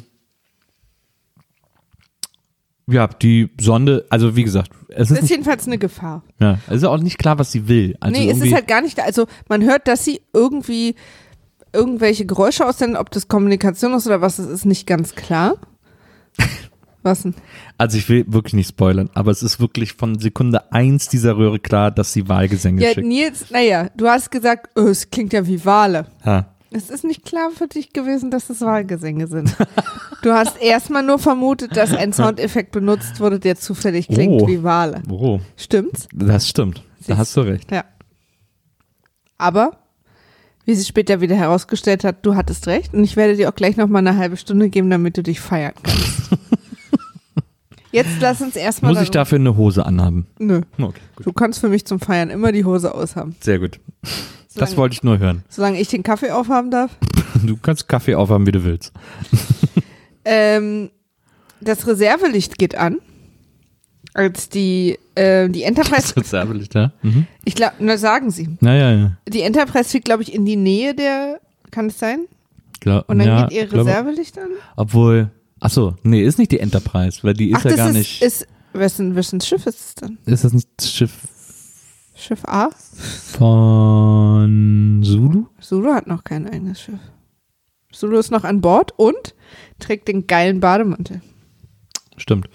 ja, die Sonde, also wie gesagt, es ist, ist nicht, jedenfalls eine Gefahr. ja, es ist auch nicht klar, was sie will. Also nee, es ist halt gar nicht, also man hört, dass sie irgendwie irgendwelche Geräusche aussenden, ob das Kommunikation ist oder was, das ist nicht ganz klar. Was denn? also ich will wirklich nicht spoilern, aber es ist wirklich von Sekunde eins dieser Röhre klar, dass sie Wahlgesänge Ja, schickt. Nils, naja, du hast gesagt, oh, es klingt ja wie Wale. Ha. Es ist nicht klar für dich gewesen, dass es Wahlgesänge sind. Du hast erstmal nur vermutet, dass ein Soundeffekt benutzt wurde, der zufällig klingt Oh. wie Wale. Oh, Stimmt's? das stimmt. Da Siehst- hast du recht. Ja. Aber Wie sich später wieder herausgestellt hat, du hattest recht und ich werde dir auch gleich noch mal eine halbe Stunde geben, damit du dich feiern kannst. Jetzt lass uns erstmal. Muss ich dafür eine Hose anhaben? Nö. Okay. Du kannst für mich zum Feiern immer die Hose aushaben. Sehr gut. Das Solange- wollte ich nur hören. Solange ich den Kaffee aufhaben darf. Du kannst Kaffee aufhaben, wie du willst. Ähm, das Reservelicht geht an. Als die, äh, die Enterprise, Reservelicht, ja? Mhm. ich glaube, na sagen sie. Naja, ja. Die Enterprise fliegt, glaube ich, in die Nähe der, kann es sein? Glaub, Und dann ja, geht ihr glaube- Reservelicht an? Obwohl, ach so, nee, ist nicht die Enterprise, weil die ist Ach, ja das gar ist, nicht. ist, wessen, wessen Schiff ist es dann? ist das nicht das Schiff Schiff A? von Zulu? Sulu hat noch kein eigenes Schiff. Sulu ist noch an Bord und trägt den geilen Bademantel. Stimmt.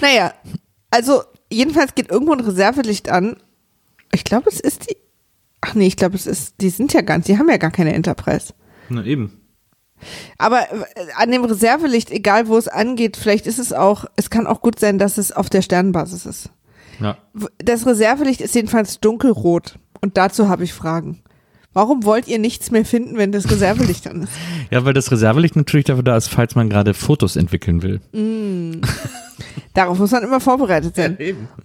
Naja, also jedenfalls geht irgendwo ein Reservelicht an. Ich glaube, es ist die. Ach nee, ich glaube, es ist. Die sind ja gar nicht, die haben ja gar keine Enterprise. Na eben. Aber äh, an dem Reservelicht, egal wo es angeht, vielleicht ist es auch, es kann auch gut sein, dass es auf der Sternenbasis ist. Ja. Das Reservelicht ist jedenfalls dunkelrot. Und dazu habe ich Fragen. Warum wollt ihr nichts mehr finden, wenn das Reservelicht an ist? Ja, weil das Reservelicht natürlich dafür da ist, falls man gerade Fotos entwickeln will. Darauf muss man immer vorbereitet sein.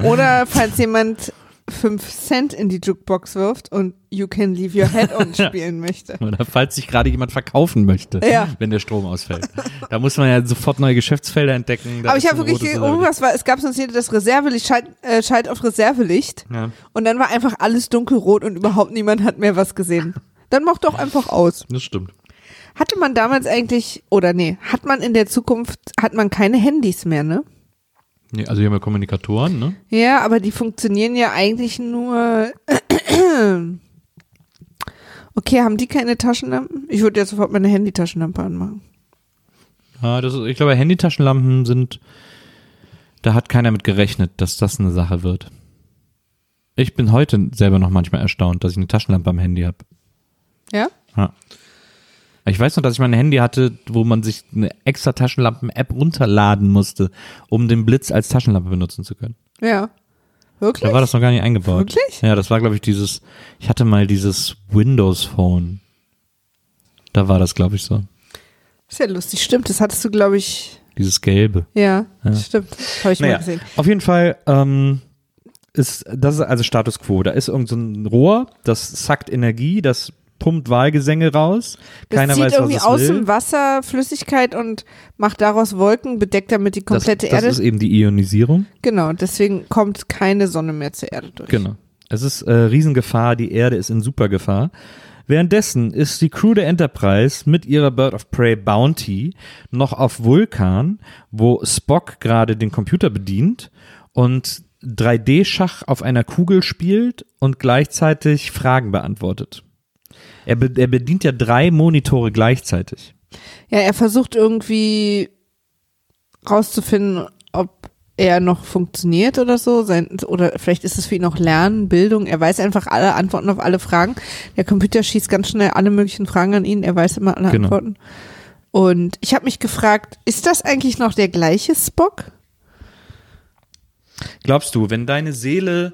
Oder falls jemand 5 Cent in die Jukebox wirft und You Can Leave Your Head On spielen möchte. Oder falls sich gerade jemand verkaufen möchte, Ja. wenn der Strom ausfällt. Da muss man ja sofort neue Geschäftsfelder entdecken. Da Aber ich habe wirklich, irgendwas war, es gab so eine Szene, das Reservelicht, schalt, äh, schalt auf Reservelicht Ja, und dann war einfach alles dunkelrot und überhaupt niemand hat mehr was gesehen. Dann mach doch einfach aus. das stimmt. Hatte man damals eigentlich, oder nee, hat man in der Zukunft, hat man keine Handys mehr, ne? Nee, also hier haben wir Kommunikatoren, ne? Ja, aber die funktionieren ja eigentlich nur. Okay, haben die keine Taschenlampen? Ich würde jetzt sofort meine Handytaschenlampe anmachen. Ja, das ist, ich glaube, Handytaschenlampen sind, da hat keiner mit gerechnet, dass das eine Sache wird. Ich bin heute selber noch manchmal erstaunt, dass ich eine Taschenlampe am Handy habe. Ja? Ja. Ich weiß noch, dass ich mein Handy hatte, wo man sich eine extra Taschenlampen-App runterladen musste, um den Blitz als Taschenlampe benutzen zu können. Ja. Wirklich? Da war das noch gar nicht eingebaut. Wirklich? Ja, das war, glaube ich, dieses, ich hatte mal dieses Windows Phone. Da war das, glaube ich, so. Ist ja lustig, stimmt. Das hattest du, glaube ich. Dieses gelbe. Ja, Ja. stimmt. Habe ich mal Naja, gesehen. auf jeden Fall ähm, ist das ist also Status Quo. Da ist irgend so ein Rohr, das sackt Energie, das pumpt Wahlgesänge raus. Das Keiner zieht weiß, irgendwie was es aus will. dem Wasser Flüssigkeit und macht daraus Wolken, bedeckt damit die Das, komplette das Erde. ist eben die Ionisierung. genau, deswegen kommt keine Sonne mehr zur Erde durch. Genau. Es ist äh, Riesengefahr, die Erde ist in Supergefahr. Währenddessen ist die Crew der Enterprise mit ihrer Bird of Prey Bounty noch auf Vulkan, wo Spock gerade den Computer bedient und 3D-Schach auf einer Kugel spielt und gleichzeitig Fragen beantwortet. Er, be er bedient ja drei Monitore gleichzeitig. Ja, er versucht irgendwie rauszufinden, ob er noch funktioniert oder so. Sein, oder vielleicht ist es für ihn auch Lernen, Bildung. Er weiß einfach alle Antworten auf alle Fragen. Der Computer schießt ganz schnell alle möglichen Fragen an ihn. Er weiß immer alle Genau. Antworten. Und ich habe mich gefragt, ist das eigentlich noch der gleiche Spock? Glaubst du, wenn deine Seele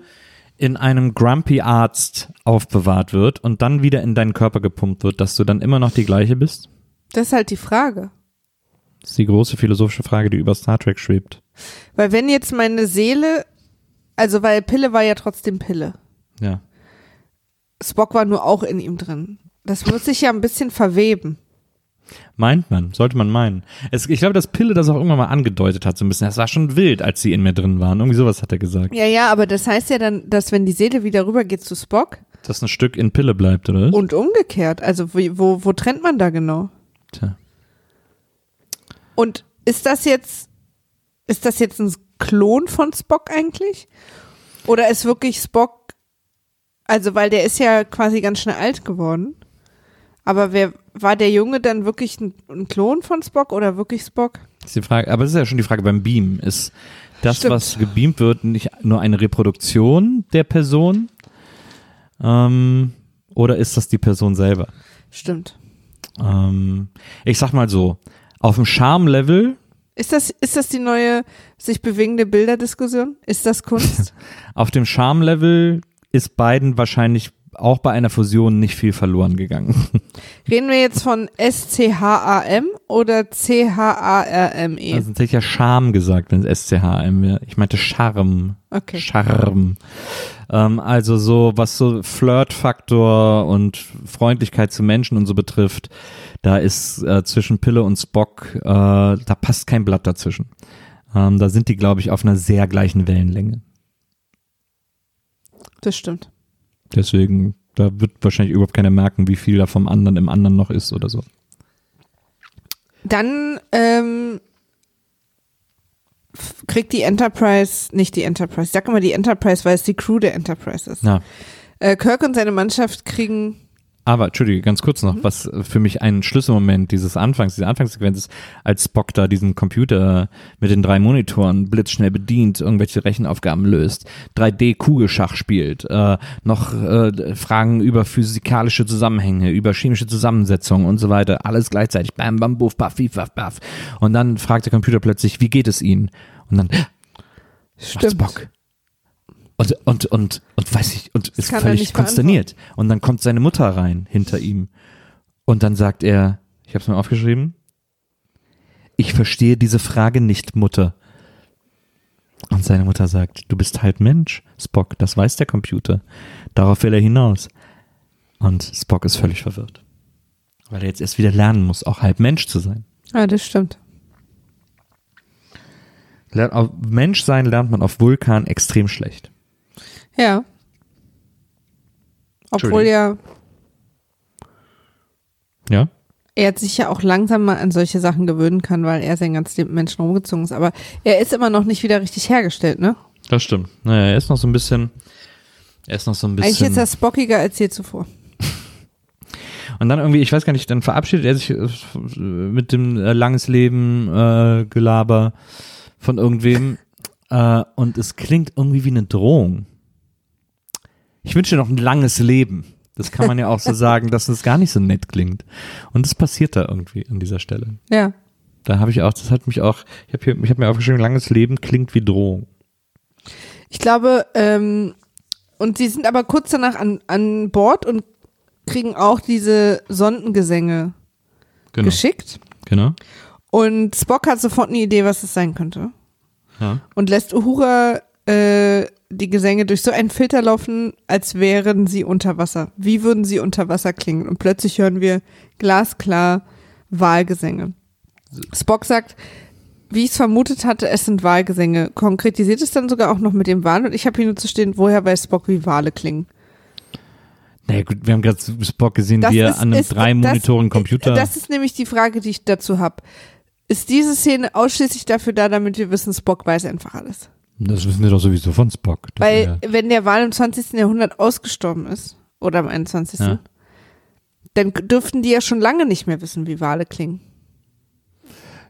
in einem Grumpy Arzt aufbewahrt wird und dann wieder in deinen Körper gepumpt wird, dass du dann immer noch die gleiche bist? Das ist halt die Frage. Das ist die große philosophische Frage, die über Star Trek schwebt. Weil wenn jetzt meine Seele, also weil Pille war ja trotzdem Pille. Ja. Spock war nur auch in ihm drin. Das muss sich ja ein bisschen verweben. Meint man, sollte man meinen. Es, ich glaube, dass Pille das auch irgendwann mal angedeutet hat, so ein bisschen. Das war schon wild, als sie in mir drin waren. Irgendwie sowas hat er gesagt. Ja, ja, aber das heißt ja dann, dass wenn die Seele wieder rübergeht zu Spock Dass ein Stück in Pille bleibt, oder? und umgekehrt, also wie, wo, wo trennt man da genau? Tja. Und ist das jetzt, ist das jetzt ein Klon von Spock eigentlich? Oder ist wirklich Spock, also weil der ist ja quasi ganz schnell alt geworden. Aber wer, war der Junge dann wirklich ein, ein Klon von Spock oder wirklich Spock? Ist die Frage, aber es ist ja schon die Frage beim Beamen. Ist das, Stimmt. was gebeamt wird, nicht nur eine Reproduktion der Person? Ähm, oder ist das die Person selber? Stimmt. Ähm, ich sag mal so, auf dem Charme-Level, Ist das, ist das die neue sich bewegende Bilderdiskussion? Ist das Kunst? auf dem Charme-Level ist Biden wahrscheinlich auch bei einer Fusion nicht viel verloren gegangen. Reden wir jetzt von S-C-H-A-M oder C-H-A-R-M-E? Also hätte ich ja Charme gesagt, wenn es SCHM wäre. Ich meinte Charme. Okay. Charme. Ähm, also so, was so Flirtfaktor und Freundlichkeit zu Menschen und so betrifft, da ist äh, zwischen Pille und Spock, äh, da passt kein Blatt dazwischen. Ähm, da sind die, glaube ich, auf einer sehr gleichen Wellenlänge. Das stimmt. Deswegen, da wird wahrscheinlich überhaupt keiner merken, wie viel da vom anderen im anderen noch ist oder so. Dann ähm, kriegt die Enterprise, nicht die Enterprise, ich sag immer die Enterprise, weil es die Crew der Enterprise ist. Ja. Äh, Kirk und seine Mannschaft kriegen, Aber, Entschuldige, ganz kurz noch, was äh, für mich ein Schlüsselmoment dieses Anfangs, diese Anfangssequenz ist, als Spock da diesen Computer mit den drei Monitoren blitzschnell bedient, irgendwelche Rechenaufgaben löst, 3D-Kugelschach spielt, äh, noch äh, Fragen über physikalische Zusammenhänge, über chemische Zusammensetzung und so weiter, alles gleichzeitig, bam, bam, buff, baff, fief, baff, baff. Und dann fragt der Computer plötzlich, wie geht es Ihnen? Und dann, macht stimmt. Spock. Und, und, und, und weiß ich, und ist kann er völlig konsterniert. Und dann kommt seine Mutter rein hinter ihm. Und dann sagt er, ich habe es mir aufgeschrieben, ich verstehe diese Frage nicht, Mutter. Und seine Mutter sagt, du bist halb Mensch, Spock, das weiß der Computer. Darauf will er hinaus. Und Spock ist völlig verwirrt. Weil er jetzt erst wieder lernen muss, auch halb Mensch zu sein. Ja, das stimmt. Mensch sein lernt man auf Vulkan extrem schlecht. Ja. Obwohl ja, Ja? er sich ja auch langsam mal an solche Sachen gewöhnen kann, weil er sein ganzes Leben Menschen rumgezogen ist. Aber er ist immer noch nicht wieder richtig hergestellt, ne? Das stimmt. Naja, er ist noch so ein bisschen. Er ist noch so ein bisschen. Eigentlich ist er spockiger als je zuvor. und dann irgendwie, ich weiß gar nicht, dann verabschiedet er sich äh, mit dem äh, langes Leben äh, Gelaber von irgendwem. äh, und es klingt irgendwie wie eine Drohung. Ich wünsche dir noch ein langes Leben. Das kann man ja auch so sagen, dass es gar nicht so nett klingt. Und das passiert da irgendwie an dieser Stelle. Ja. Da habe ich auch, das hat mich auch, ich habe ich hab mir aufgeschrieben, langes Leben klingt wie Drohung. Ich glaube, ähm, und sie sind aber kurz danach an, an Bord und kriegen auch diese Sondengesänge Genau. geschickt. Genau. Und Spock hat sofort eine Idee, was es sein könnte. Ja. Und lässt Uhura äh, die Gesänge durch so einen Filter laufen, als wären sie unter Wasser. Wie würden sie unter Wasser klingen? Und plötzlich hören wir glasklar Wahlgesänge. Spock sagt, wie ich es vermutet hatte, es sind Wahlgesänge. Konkretisiert es dann sogar auch noch mit dem Wal und ich habe hier nur zu stehen, woher weiß Spock, wie Wale klingen. Naja gut, wir haben gerade Spock gesehen, Das wie er ist- an einem ist- drei Monitoren Computer. Das ist nämlich die Frage, die ich dazu habe. Ist diese Szene ausschließlich dafür da, damit wir wissen, Spock weiß einfach alles? Das wissen wir doch sowieso von Spock. Weil er- wenn der Wal im 20. Jahrhundert ausgestorben ist, oder im 21., Ja. dann dürften die ja schon lange nicht mehr wissen, wie Wale klingen.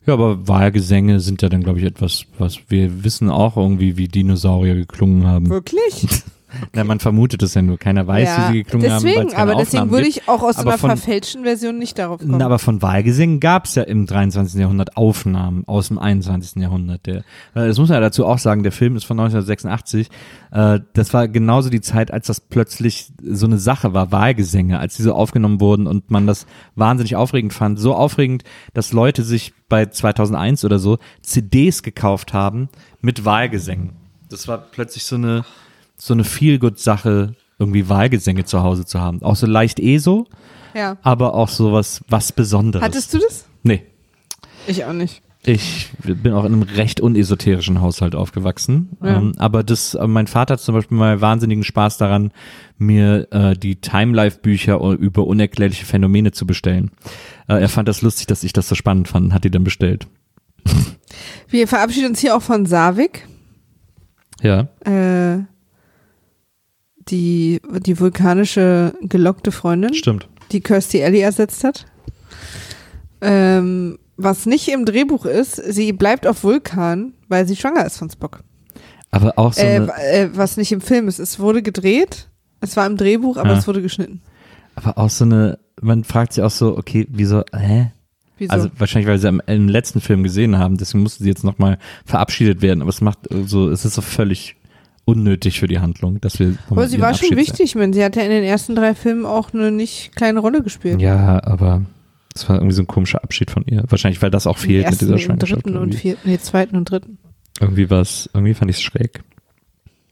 ja, aber Wahlgesänge sind ja dann, glaube ich, etwas, was wir wissen auch irgendwie, wie Dinosaurier geklungen haben. Wirklich? Na, man vermutet es ja nur. Keiner weiß, wie sie geklungen haben. deswegen, es keine aber deswegen Aufnahmen würde ich auch aus Aber einer von- verfälschten Version nicht darauf kommen. Na, aber von Wahlgesängen gab es ja im 23. Jahrhundert Aufnahmen aus dem 21. Jahrhundert. Der, äh, das muss man ja dazu auch sagen, der Film ist von 1986. Äh, das war genauso die Zeit, als das plötzlich so eine Sache war, Wahlgesänge, als die so aufgenommen wurden und man das wahnsinnig aufregend fand. So aufregend, dass Leute sich bei 2001 oder so CDs gekauft haben mit Wahlgesängen. Das war plötzlich so eine, so eine Feel-Good-Sache, irgendwie Wahlgesänge zu Hause zu haben. Auch so leicht ESO ja. aber auch sowas, was Besonderes. Hattest du das? Nee. Ich auch nicht. Ich bin auch in einem recht unesoterischen Haushalt aufgewachsen. Ja. Ähm, aber das, äh, mein Vater hat zum Beispiel mal wahnsinnigen Spaß daran, mir äh, die Time-Life-Bücher über unerklärliche Phänomene zu bestellen. Äh, er fand das lustig, dass ich das so spannend fand und hat die dann bestellt. Wir verabschieden uns hier auch von Savik, Ja. äh, die, die vulkanische gelockte Freundin. Stimmt. die Kirstie Alley ersetzt hat. Ähm, was nicht im Drehbuch ist, sie bleibt auf Vulkan, weil sie schwanger ist von Spock. Aber auch so äh, eine, äh, was nicht im Film ist. Es wurde gedreht, es war im Drehbuch, aber Ja. es wurde geschnitten. aber auch so eine, man fragt sich auch so, okay, wieso, hä? Wieso? Also wahrscheinlich, weil sie am, im letzten Film gesehen haben, deswegen musste sie jetzt nochmal verabschiedet werden. Aber es macht so, es ist so völlig unnötig für die Handlung, dass wir. Aber sie war schon Abschied wichtig. Ich meine, sie hat ja in den ersten drei Filmen auch eine nicht kleine Rolle gespielt. Ja, aber es war irgendwie so ein komischer Abschied von ihr. Wahrscheinlich, weil das auch fehlt mit ersten, dieser im Schwangerschaft. dritten und vierten, nee, zweiten und dritten. Irgendwie was, irgendwie fand ich es schräg.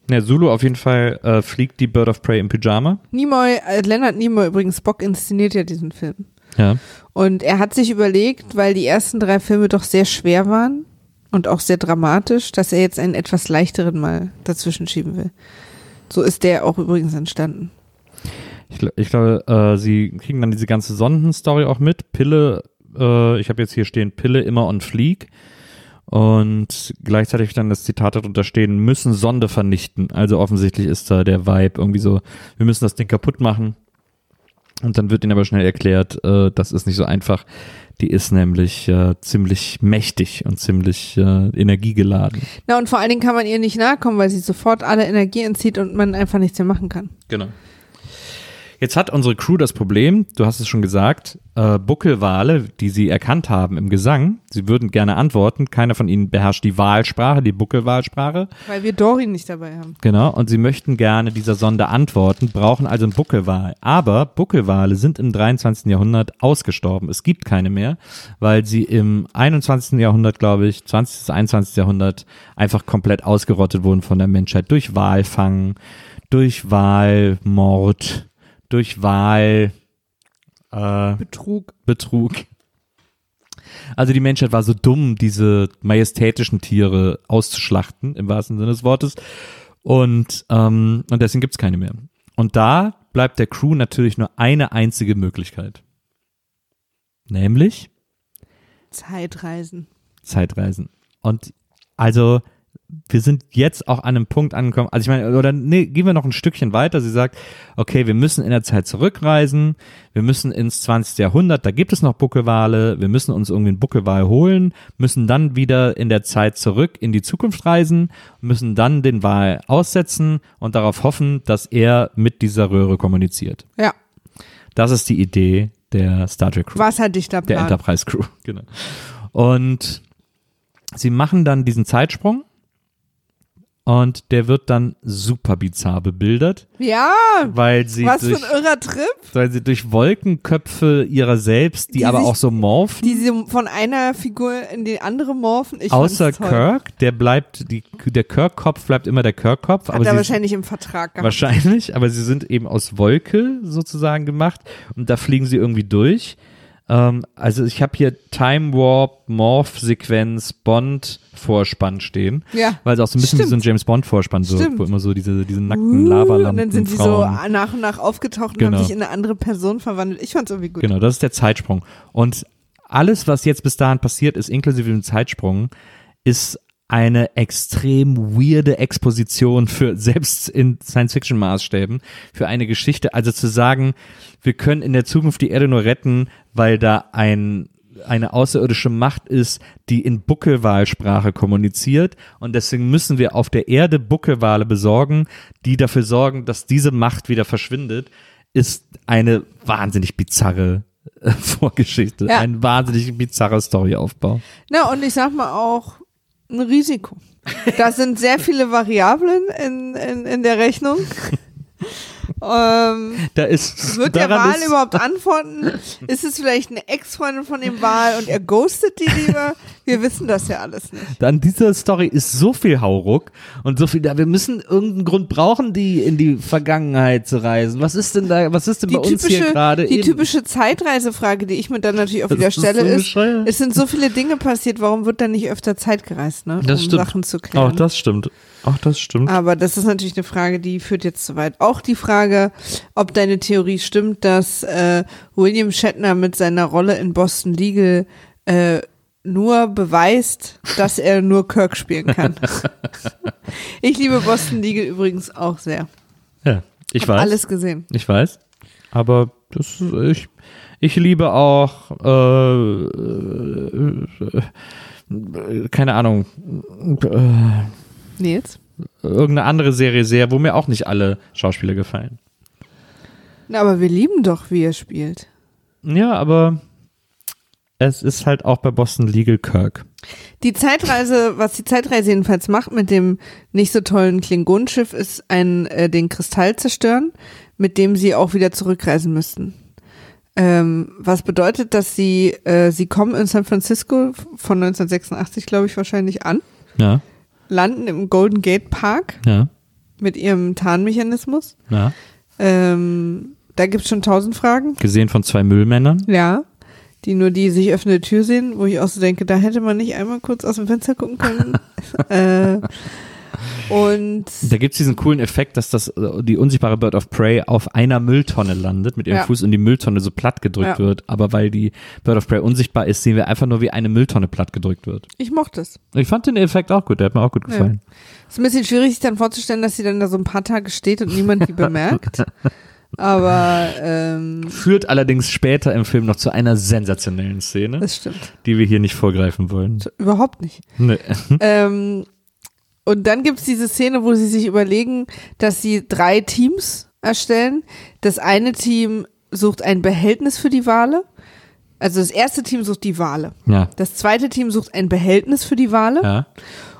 Ja, Zulu auf jeden Fall äh, fliegt die Bird of Prey im Pyjama. Nimoy, äh, Leonard Nimoy übrigens, Spock inszeniert ja diesen Film. Ja. Und er hat sich überlegt, weil die ersten drei Filme doch sehr schwer waren und auch sehr dramatisch, dass er jetzt einen etwas leichteren mal dazwischen schieben will. So ist der auch übrigens entstanden. Ich, ich glaube, äh, sie kriegen dann diese ganze Sondenstory auch mit. Pille, äh, ich habe jetzt hier stehen, Pille immer on fleek. Und gleichzeitig dann das Zitat darunter stehen, müssen Sonde vernichten. Also offensichtlich ist da der Vibe irgendwie so, wir müssen das Ding kaputt machen. Und dann wird ihnen aber schnell erklärt, äh, das ist nicht so einfach. Die ist nämlich äh, ziemlich mächtig und ziemlich äh, energiegeladen. Na, und vor allen Dingen kann man ihr nicht nahe kommen, weil sie sofort alle Energie entzieht und man einfach nichts mehr machen kann. Genau. Jetzt hat unsere Crew das Problem, du hast es schon gesagt, äh, Buckelwale, die sie erkannt haben im Gesang, sie würden gerne antworten, keiner von ihnen beherrscht die Wahlsprache, die Buckelwahlsprache, Weil wir Dorin nicht dabei haben. genau, und sie möchten gerne dieser Sonde antworten, brauchen also einen Buckelwal. Aber Buckelwale sind im 23. Jahrhundert ausgestorben. Es gibt keine mehr, weil sie im 21. Jahrhundert, glaube ich, 20. bis 21. Jahrhundert einfach komplett ausgerottet wurden von der Menschheit durch Walfang, durch Walmord, durch Wahl, äh, Betrug. Betrug. Also die Menschheit war so dumm, diese majestätischen Tiere auszuschlachten, im wahrsten Sinne des Wortes. Und, ähm, und deswegen gibt's keine mehr. Und da bleibt der Crew natürlich nur eine einzige Möglichkeit. Nämlich Zeitreisen. Zeitreisen. Und also wir sind jetzt auch an einem Punkt angekommen, also ich meine, oder nee, gehen wir noch ein Stückchen weiter. Sie sagt, okay, wir müssen in der Zeit zurückreisen, wir müssen ins 20. Jahrhundert, da gibt es noch Buckelwale, wir müssen uns irgendwie einen Buckelwal holen, müssen dann wieder in der Zeit zurück in die Zukunft reisen, müssen dann den Wal aussetzen und darauf hoffen, dass er mit dieser Röhre kommuniziert. Ja. Das ist die Idee der Star Trek Crew Was hat dich da der Plan? Enterprise Crew, genau. Und sie machen dann diesen Zeitsprung und der wird dann super bizarr bebildert, Ja, weil sie was für durch, ein irrer Trip, weil sie durch Wolkenköpfe ihrer selbst, die, Die aber sich- auch so morphen, die sie von einer Figur in die andere morphen. Ich außer. Kirk, der bleibt, die, der Kirk-Kopf bleibt immer der Kirk-Kopf, Hat aber er wahrscheinlich im Vertrag gehabt. Wahrscheinlich, aber sie sind eben aus Wolke sozusagen gemacht und da fliegen sie irgendwie durch. Ähm, also ich habe hier Time Warp, Morph Sequenz, Bond Vorspann stehen, Ja. weil es auch so ein bisschen wie so ein Stimmt. James Bond Vorspann so, Stimmt. wo immer so diese diese nackten Uh, Lavalampen und dann sind sie so nach und nach aufgetaucht und Genau. haben sich in eine andere Person verwandelt. Ich fand's irgendwie gut. Genau, das ist der Zeitsprung. Und alles, was jetzt bis dahin passiert ist, inklusive dem Zeitsprung, ist eine extrem weirde Exposition für selbst in Science-Fiction-Maßstäben für eine Geschichte. Also zu sagen, wir können in der Zukunft die Erde nur retten, weil da ein eine außerirdische Macht ist, die in Buckelwalsprache kommuniziert und deswegen müssen wir auf der Erde Buckelwale besorgen, die dafür sorgen, dass diese Macht wieder verschwindet, ist eine wahnsinnig bizarre äh, Vorgeschichte, Ja. ein wahnsinnig bizarrer Storyaufbau. Na, und ich sag mal auch ein Risiko. Da sind sehr viele Variablen in, in, in der Rechnung. ähm, Da ist wird der Wal ist, überhaupt antworten? Ist es vielleicht eine Ex-Freundin von dem Wal und er ghostet die lieber? Wir wissen das ja alles nicht. Dann dieser Story ist so viel Hauruck und so viel da. Wir müssen irgendeinen Grund brauchen, die in die Vergangenheit zu reisen. Was ist denn da? Was ist denn Die bei uns hier typische, gerade? die eben? typische Zeitreisefrage, die ich mir dann natürlich auch Das wieder ist so stelle, ist, bescheuert. es sind so viele Dinge passiert, warum wird dann nicht öfter Zeit gereist, ne? Das um stimmt. Sachen zu klären. Auch das stimmt. Auch das stimmt. Aber das ist natürlich eine Frage, die führt jetzt zu weit. Auch die Frage, ob deine Theorie stimmt, dass äh, William Shatner mit seiner Rolle in Boston Legal äh, nur beweist, dass er nur Kirk spielen kann. ich liebe Boston Legal übrigens auch sehr. Ja, ich Hab weiß. alles gesehen. Ich weiß. Aber das ist, ich, ich liebe auch, äh, äh, äh, keine Ahnung, äh, Nils? irgendeine andere Serie sehr, wo mir auch nicht alle Schauspieler gefallen. Na, aber wir lieben doch, wie er spielt. Ja, aber es ist halt auch bei Boston Legal Kirk. Die Zeitreise, was die Zeitreise jedenfalls macht mit dem nicht so tollen Klingonenschiff, ist ein äh, den Kristall zerstören, mit dem sie auch wieder zurückreisen müssten. Ähm, was bedeutet, dass sie äh, sie kommen in San Francisco von 1986, glaube ich, wahrscheinlich an, Ja, landen im Golden Gate Park ja, mit ihrem Tarnmechanismus. ja. Ähm, da gibt's schon tausend Fragen. Gesehen von zwei Müllmännern. Ja. Die nur die sich öffnende Tür sehen, wo ich auch so denke, da hätte man nicht einmal kurz aus dem Fenster gucken können. äh, und Da gibt's diesen coolen Effekt, dass das äh, die unsichtbare Bird of Prey auf einer Mülltonne landet mit ihrem Ja. Fuß und die Mülltonne so platt gedrückt Ja. wird. Aber weil die Bird of Prey unsichtbar ist, sehen wir einfach nur, wie eine Mülltonne platt gedrückt wird. ich mochte es. Ich fand den Effekt auch gut, der hat mir auch gut gefallen. Ist ein bisschen schwierig, sich dann vorzustellen, dass sie dann da so ein paar Tage steht und niemand die bemerkt. Aber ähm, Führt allerdings später im Film noch zu einer sensationellen Szene, das stimmt. die wir hier nicht vorgreifen wollen. Überhaupt nicht. Nee. ähm, und dann gibt's diese Szene, wo sie sich überlegen, dass sie drei Teams erstellen. Das eine Team sucht ein Behältnis für die Wale. Also das erste Team sucht die Wale. Ja. Das zweite Team sucht ein Behältnis für die Wale. Ja.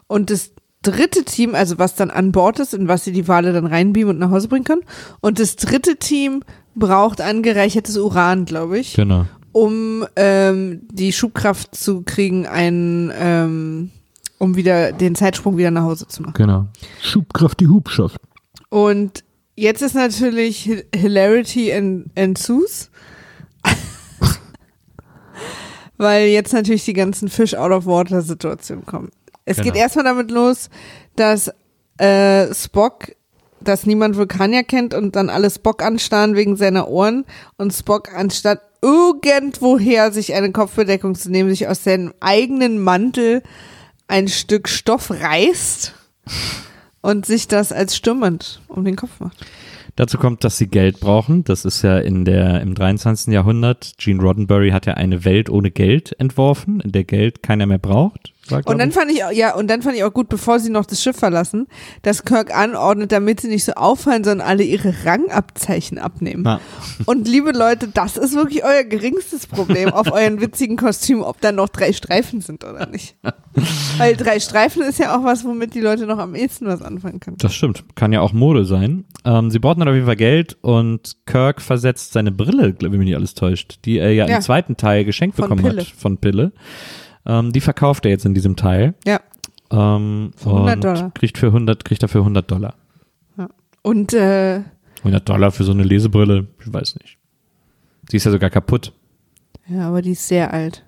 Und das dritte Team, also was dann an Bord ist und was sie die Wale dann reinbeamen und nach Hause bringen können. Und das dritte Team braucht angereichertes Uran, glaube ich, Genau. um ähm, die Schubkraft zu kriegen, ein, ähm, um wieder den Zeitsprung wieder nach Hause zu machen. Genau. Schubkraft die Hubschaft. Und jetzt ist natürlich Hi- Hilarity en- ensues. Weil jetzt natürlich die ganzen Fish-out-of-water-Situationen kommen. Es Genau. geht erstmal damit los, dass äh, Spock, dass niemand Vulkanier kennt und dann alle Spock anstarren wegen seiner Ohren und Spock anstatt irgendwoher sich eine Kopfbedeckung zu nehmen, sich aus seinem eigenen Mantel ein Stück Stoff reißt und sich das als Stirnband um den Kopf macht. Dazu kommt, dass sie Geld brauchen. Das ist ja in der, im 23. Jahrhundert. Gene Roddenberry hat ja eine Welt ohne Geld entworfen, in der Geld keiner mehr braucht. War, Und dann fand ich auch, ja, und dann fand ich auch gut, bevor sie noch das Schiff verlassen, dass Kirk anordnet, damit sie nicht so auffallen, sondern alle ihre Rangabzeichen abnehmen. Na, Und liebe Leute, das ist wirklich euer geringstes Problem auf euren witzigen Kostüm, ob da noch drei Streifen sind oder nicht. Weil drei Streifen ist ja auch was, womit die Leute noch am ehesten was anfangen können. das stimmt. Kann ja auch Mode sein. Ähm, sie brauchen dann auf jeden Fall Geld und Kirk versetzt seine Brille, wenn mich nicht alles täuscht, die er ja, Ja. im zweiten Teil geschenkt Von bekommen Pille. hat von Pille. Ähm, die verkauft er jetzt in diesem Teil. Ja. Ähm, Für 100 und Dollar. Kriegt, für 100, kriegt dafür 100 Dollar. Und äh, 100 Dollar für so eine Lesebrille, ich weiß nicht. Sie ist ja sogar kaputt. ja, aber die ist sehr alt.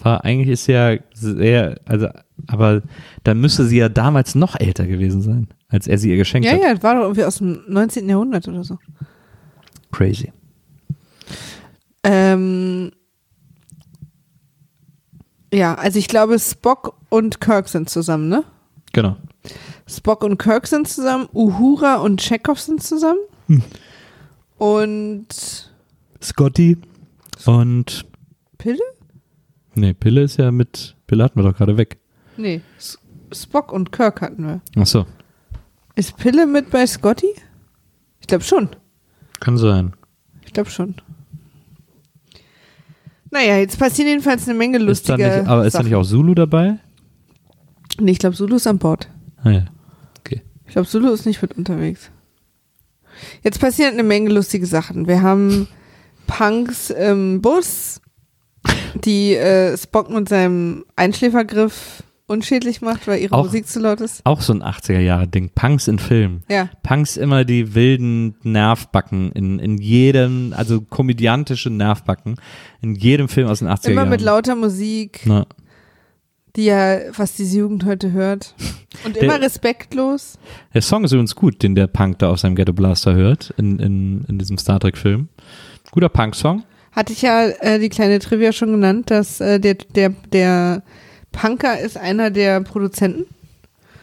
Aber eigentlich ist sie ja sehr, also, aber dann müsste sie ja damals noch älter gewesen sein, als er sie ihr geschenkt Ja, hat. ja, das war doch irgendwie aus dem 19. Jahrhundert oder so. Crazy. Ähm, ja, also ich glaube, Spock und Kirk sind zusammen, ne? Genau. Spock und Kirk sind zusammen, Uhura und Chekhov sind zusammen. Und Scotty und, Pille? nee, Pille ist ja mit, Pille hatten wir doch gerade weg. Nee, S Spock und Kirk hatten wir. Ach so, Ist Pille mit bei Scotty? Ich glaube schon. kann sein. Ich glaube schon. Naja, jetzt passieren jedenfalls eine Menge Ist lustige nicht, aber ist da nicht auch Zulu dabei? Nee, ich glaube, Zulu ist an Bord. Ah ja, okay. Ich glaube, Zulu ist nicht mit unterwegs. Jetzt passieren eine Menge lustige Sachen. Wir haben Punks im Bus, die äh, Spock mit seinem Einschläfergriff unschädlich macht, weil ihre Auch- Musik zu laut ist. Auch so ein 80er-Jahre-Ding. Punks in Filmen. Ja, Punks immer die wilden Nervbacken in, in jedem, also komödiantische Nervbacken in jedem Film aus den 80er immer Jahren. mit lauter Musik, Na, die ja fast diese Jugend heute hört. Und Der- immer respektlos. der Song ist übrigens gut, den der Punk da auf seinem Ghetto Blaster hört, in, in, in diesem Star Trek-Film. Guter Punk-Song. Hatte ich ja äh, die kleine Trivia schon genannt, dass äh, der, der, der Punker ist einer der Produzenten.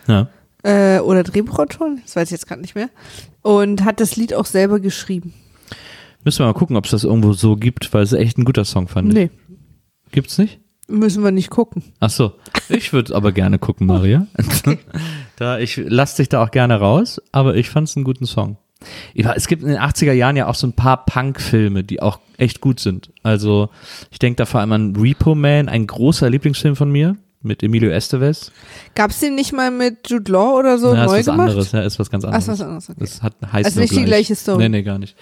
Ja. äh, oder Drehbuchautoren, das weiß ich jetzt gerade nicht mehr, und hat das Lied auch selber geschrieben. Müssen wir mal gucken, ob es das irgendwo so gibt, weil es echt ein guter Song fand. ich. Nee, Gibt's nicht? müssen wir nicht gucken. Ach so. Ich würde aber gerne gucken, Maria. da, ich lass dich da auch gerne raus, aber ich fand es einen guten Song. Es gibt in den 80er Jahren ja auch so ein paar Punk-Filme, die auch echt gut sind. Also ich denke da vor allem an Repo Man, ein großer Lieblingsfilm von mir mit Emilio Estevez. Gab's den nicht mal mit Jude Law oder so ja, neu ist was gemacht? anderes, ja, ist was ganz Ach, anderes. ist was anderes, okay. Das hat, heißt Also nicht die gleich. gleiche Story. Nee, nee, gar nicht.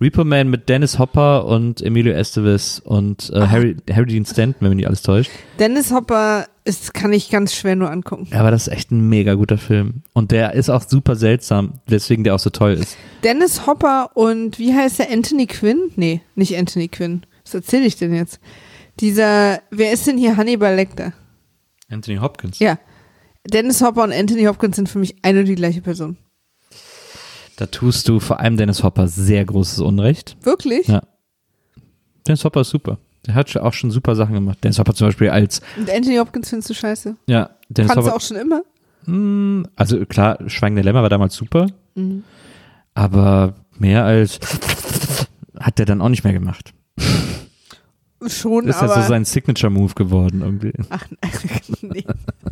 Repo Man mit Dennis Hopper und Emilio Estevez und äh, Harry, Harry Dean Stanton, wenn mich nicht alles täuscht. Dennis Hopper ist, kann ich ganz schwer nur angucken. Ja, aber das ist echt ein mega guter Film. Und der ist auch super seltsam, weswegen der auch so toll ist. Dennis Hopper und wie heißt der Anthony Quinn? Nee, nicht Anthony Quinn. Was erzähle ich denn jetzt? Dieser, wer ist denn hier Hannibal Lecter? Anthony Hopkins. Ja. Dennis Hopper und Anthony Hopkins sind für mich eine und die gleiche Person. Da tust du vor allem Dennis Hopper sehr großes Unrecht. Wirklich? Ja. Dennis Hopper ist super. Der hat schon- auch schon super Sachen gemacht. Dennis Hopper zum Beispiel als, Und Anthony Hopkins findest du scheiße? ja, Dennis Fandst du Hopper, auch schon immer? mh, also klar, Schweigende Lämmer war damals super, Mhm. aber mehr als hat der dann auch nicht mehr gemacht. Schon, Ist aber. ja so sein Signature-Move geworden irgendwie. Ach, nee.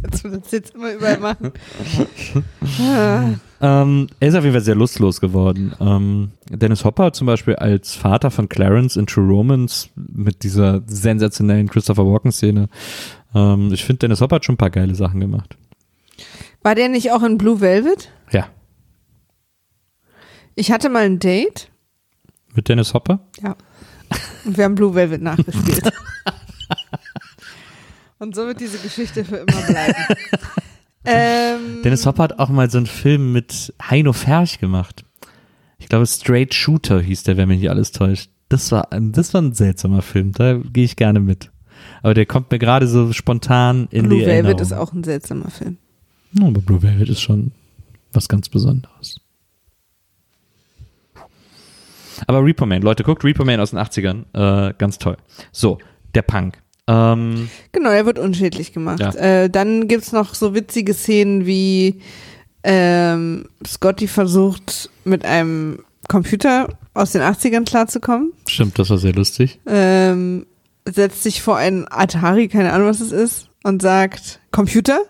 Als wir das jetzt immer überall machen. Ähm, er ist auf jeden Fall sehr lustlos geworden. Ähm, Dennis Hopper zum Beispiel als Vater von Clarence in True Romance mit dieser sensationellen Christopher Walken-Szene. Ähm, ich finde, Dennis Hopper hat schon ein paar geile Sachen gemacht. War der nicht auch in Blue Velvet? Ja. Ich hatte mal ein Date. Mit Dennis Hopper? Ja. Und wir haben Blue Velvet nachgespielt. Und so wird diese Geschichte für immer bleiben. ähm, Dennis Hopper hat auch mal so einen Film mit Heino Ferch gemacht. Ich glaube, Straight Shooter hieß der, wenn mich nicht alles täuscht. Das war, ein- das war ein seltsamer Film, da gehe ich gerne mit. Aber der kommt mir gerade so spontan in Blue die Velvet Erinnerung. ist auch ein seltsamer Film. Aber Blue Velvet ist schon was ganz Besonderes. Aber Reaper Man, Leute, guckt Reaper Man aus den 80ern. Äh, ganz toll. So, der Punk. Ähm, Genau, er wird unschädlich gemacht. Ja. Äh, dann gibt's noch so witzige Szenen wie ähm, Scotty versucht mit einem Computer aus den 80ern klarzukommen. stimmt, das war sehr lustig. ähm, setzt sich vor einen Atari, keine Ahnung, was es ist, und sagt, Computer?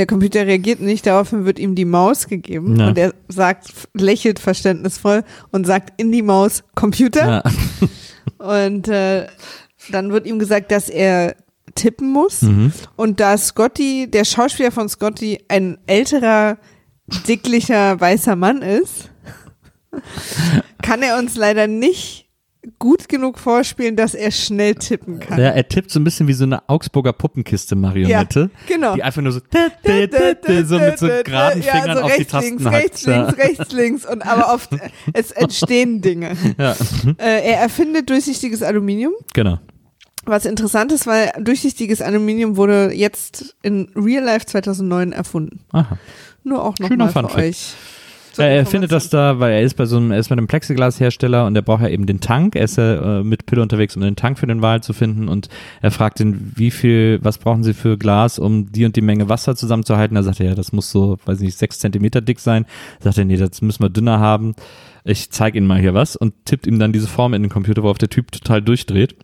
Der Computer reagiert nicht, daraufhin wird ihm die Maus gegeben Ja. und er sagt, lächelt verständnisvoll und sagt in die Maus Computer Ja. und äh, dann wird ihm gesagt, dass er tippen muss Mhm. und da Scotty, der Schauspieler von Scotty, ein älterer, dicklicher, weißer Mann ist, kann er uns leider nicht gut genug vorspielen, dass er schnell tippen kann. ja, er tippt so ein bisschen wie so eine Augsburger Puppenkiste-Marionette. genau. Die einfach nur so, so mit so geraden ja, Fingern so auf die rechts, Tasten links, hackt. rechts, links, rechts, links und aber oft, es entstehen Dinge. Ja. Äh, er erfindet durchsichtiges Aluminium, Genau. was interessant ist, weil durchsichtiges Aluminium wurde jetzt in Real Life 2009 erfunden. Aha. Nur auch nochmal für Fact. euch. Zur Ja, er findet das da, weil er ist bei so einem, er ist bei einem Plexiglashersteller und der braucht ja eben den Tank. Er ist ja äh, mit Pille unterwegs, um den Tank für den Wal zu finden und er fragt ihn, wie viel, was brauchen Sie für Glas, um die und die Menge Wasser zusammenzuhalten? Da sagt er, ja, das muss so, weiß nicht, sechs Zentimeter dick sein. Sagt er, nee, das müssen wir dünner haben. Ich zeige Ihnen mal hier was und tippt ihm dann diese Form in den Computer, worauf der Typ total durchdreht.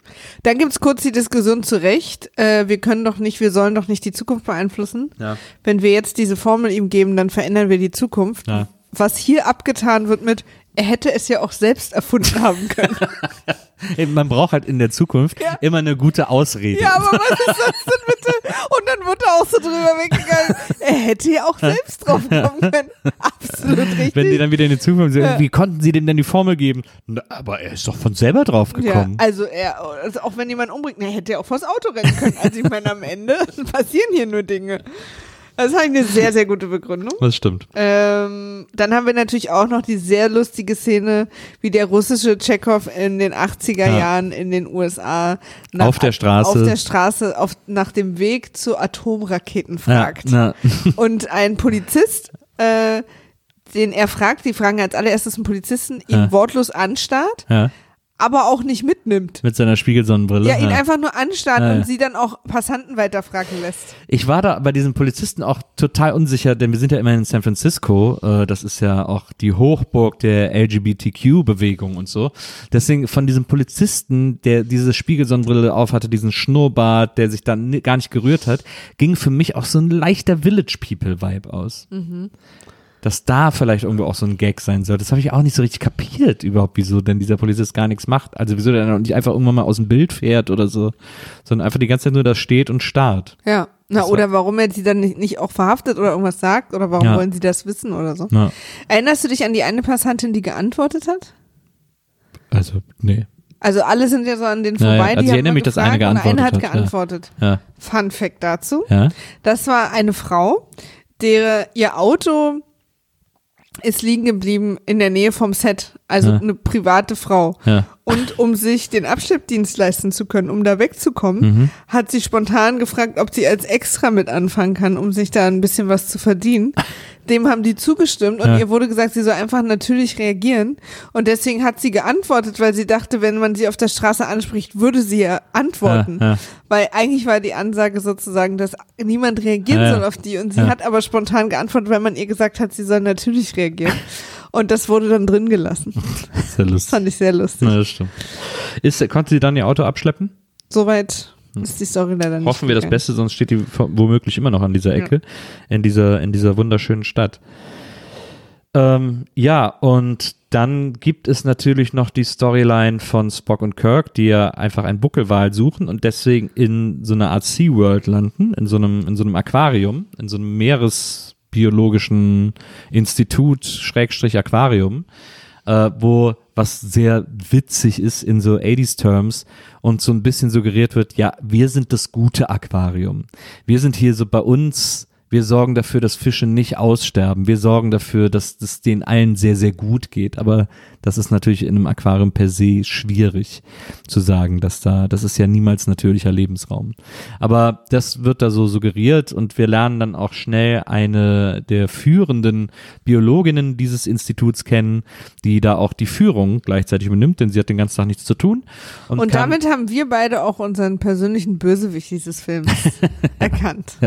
Dann gibt's kurz die Diskussion zu Recht. Äh, wir können doch nicht, wir sollen doch nicht die Zukunft beeinflussen. Ja. Wenn wir jetzt diese Formel ihm geben, dann verändern wir die Zukunft. Ja. Was hier abgetan wird mit, er hätte es ja auch selbst erfunden haben können. Man braucht halt in der Zukunft Ja. immer eine gute Ausrede. ja, aber was ist das denn bitte? Und dann wird er auch so drüber weggegangen. Er hätte ja auch selbst drauf kommen können. Absolut richtig. Wenn die dann wieder in die Zukunft sagen, Ja. wie konnten sie dem denn die Formel geben? Na, aber er ist doch von selber drauf ja, gekommen. also er, also auch wenn jemand umbringt, er hätte ja auch vors Auto rennen können. Also ich meine, am Ende passieren hier nur Dinge. Das ist eigentlich eine sehr, sehr gute Begründung. Das stimmt. Ähm, dann haben wir natürlich auch noch die sehr lustige Szene, wie der russische Tschechow in den 80er Ja. Jahren in den USA Auf der Straße. auf der Straße auf, nach dem Weg zu Atomraketen fragt. Ja, Und ein Polizist, äh, den er fragt, die fragen als allererstes einen Polizisten, ihn Ja. wortlos anstarrt, ja, aber auch nicht mitnimmt. mit seiner Spiegelsonnenbrille. Ja, ihn ja. einfach nur anstarrt Ja, ja. und sie dann auch Passanten weiterfragen lässt. Ich war da bei diesen Polizisten auch total unsicher, denn wir sind ja immer in San Francisco. Äh, das ist ja auch die Hochburg der LGBTQ-Bewegung und so. Deswegen von diesem Polizisten, der diese Spiegelsonnenbrille aufhatte, diesen Schnurrbart, der sich dann gar nicht gerührt hat, ging für mich auch so ein leichter Village People-Vibe aus. Dass da vielleicht irgendwo auch so ein Gag sein soll. Das habe ich auch nicht so richtig kapiert überhaupt, wieso denn dieser Polizist gar nichts macht. Also wieso der nicht einfach irgendwann mal aus dem Bild fährt oder so, sondern einfach die ganze Zeit nur da steht und starrt. Ja. Na, Das oder warum er sie dann nicht, nicht auch verhaftet oder irgendwas sagt oder warum Ja. wollen sie das wissen oder so. Ja. Erinnerst du dich an die eine Passantin, die geantwortet hat? Also, nee. Also alle sind ja so an den Ja, ja. vorbei, Also die ich erinnere mich, dass eine und eine hat geantwortet ja. geantwortet. Ja. Fun Fact dazu. Ja? Das war eine Frau, der ihr Auto ist liegen geblieben in der Nähe vom Set, also Ja. eine private Frau. Ja. Und um sich den Abschleppdienst leisten zu können, um da wegzukommen, Mhm. hat sie spontan gefragt, ob sie als Extra mit anfangen kann, um sich da ein bisschen was zu verdienen. Dem haben die zugestimmt und Ja. ihr wurde gesagt, sie soll einfach natürlich reagieren. Und deswegen hat sie geantwortet, weil sie dachte, wenn man sie auf der Straße anspricht, würde sie ja antworten. Ja, ja. Weil eigentlich war die Ansage sozusagen, dass niemand reagieren soll auf die. Und sie hat aber spontan geantwortet, weil man ihr gesagt hat, sie soll natürlich reagieren. Und das wurde dann drin gelassen. Sehr Das lustig. fand ich sehr lustig. Ja, das stimmt. Ist, konnte sie dann ihr Auto abschleppen? Soweit ist die Story leider nicht. Hoffen wir das. Beste, sonst steht die womöglich immer noch an dieser Ecke, in dieser, in dieser wunderschönen Stadt. Ähm, ja, und dann gibt es natürlich noch die Storyline von Spock und Kirk, die ja einfach einen Buckelwal suchen und deswegen in so einer Art SeaWorld landen, in so einem, in so einem Aquarium, in so einem Meeresbiologischen Institut, Schrägstrich Aquarium, äh, wo was sehr witzig ist in so 80s Terms und so ein bisschen suggeriert wird, ja, wir sind das gute Aquarium. Wir sind hier so bei uns, wir sorgen dafür, dass Fische nicht aussterben. Wir sorgen dafür, dass es denen allen sehr, sehr gut geht. Aber das ist natürlich in einem Aquarium per se schwierig zu sagen, dass da, das ist ja niemals natürlicher Lebensraum. Aber das wird da so suggeriert und wir lernen dann auch schnell eine der führenden Biologinnen dieses Instituts kennen, die da auch die Führung gleichzeitig übernimmt, denn sie hat den ganzen Tag nichts zu tun. Und, Und damit haben wir beide auch unseren persönlichen Bösewicht dieses Films erkannt.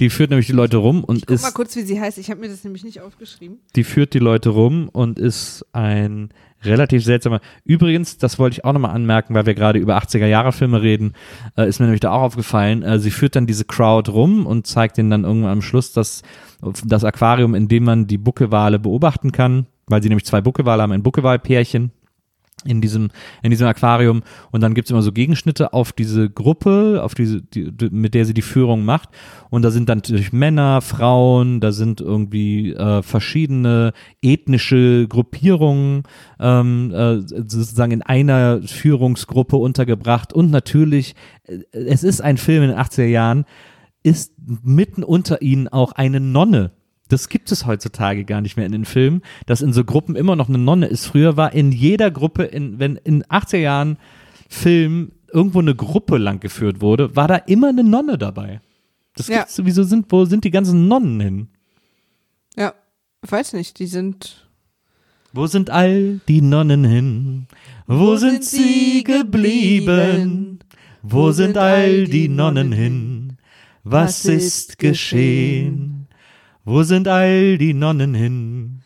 Die führt nämlich die Leute rum und Guck mal ist, kurz, wie sie heißt. Ich habe mir das nämlich nicht aufgeschrieben. die führt die Leute rum und ist ein relativ seltsamer. Übrigens, das wollte ich auch nochmal anmerken, weil wir gerade über 80er Jahre Filme reden, äh, ist mir nämlich da auch aufgefallen. Äh, sie führt dann diese Crowd rum und zeigt ihnen dann irgendwann am Schluss das, das Aquarium, in dem man die Buckelwale beobachten kann, weil sie nämlich zwei Buckelwale haben, ein Buckelwalpärchen in diesem, in diesem Aquarium und dann gibt's immer so Gegenschnitte auf diese Gruppe, auf diese, die, mit der sie die Führung macht und da sind dann natürlich Männer, Frauen, da sind irgendwie äh, verschiedene ethnische Gruppierungen ähm, äh, sozusagen in einer Führungsgruppe untergebracht und natürlich, äh, es ist ein Film in den 80er Jahren, ist mitten unter ihnen auch eine Nonne. Das gibt es heutzutage gar nicht mehr in den Filmen, dass in so Gruppen immer noch eine Nonne ist. Früher war in jeder Gruppe, in, wenn in 80er Jahren Film irgendwo eine Gruppe lang geführt wurde, war da immer eine Nonne dabei. Das Ja. gibt's, wieso sind, wo sind die ganzen Nonnen hin? Ja, ich weiß nicht, die sind. Wo sind all die Nonnen hin? Wo, sind sie geblieben? Wo sind all die Nonnen hin? Was ist geschehen? Wo sind all die Nonnen hin?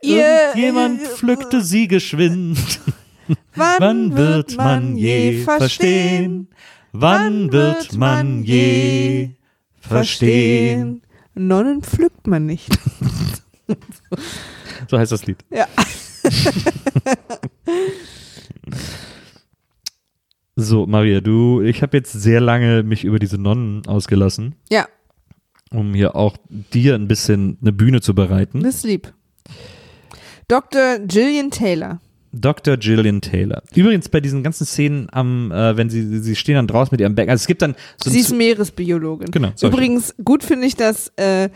Irgendjemand pflückte sie geschwind. Wann, Wann wird man je verstehen? Wann wird man je verstehen? Nonnen pflückt man nicht. So heißt das Lied. Ja. So, Maria, du, ich habe jetzt sehr lange mich über diese Nonnen ausgelassen, Ja, um hier auch dir ein bisschen eine Bühne zu bereiten. das ist lieb. Dr. Gillian Taylor. Dr. Gillian Taylor. Übrigens bei diesen ganzen Szenen am, äh, wenn sie, sie stehen dann draußen mit ihrem Bag. Also es gibt dann so Sie ist Meeresbiologin. Genau, solche. Übrigens, gut finde ich, dass äh,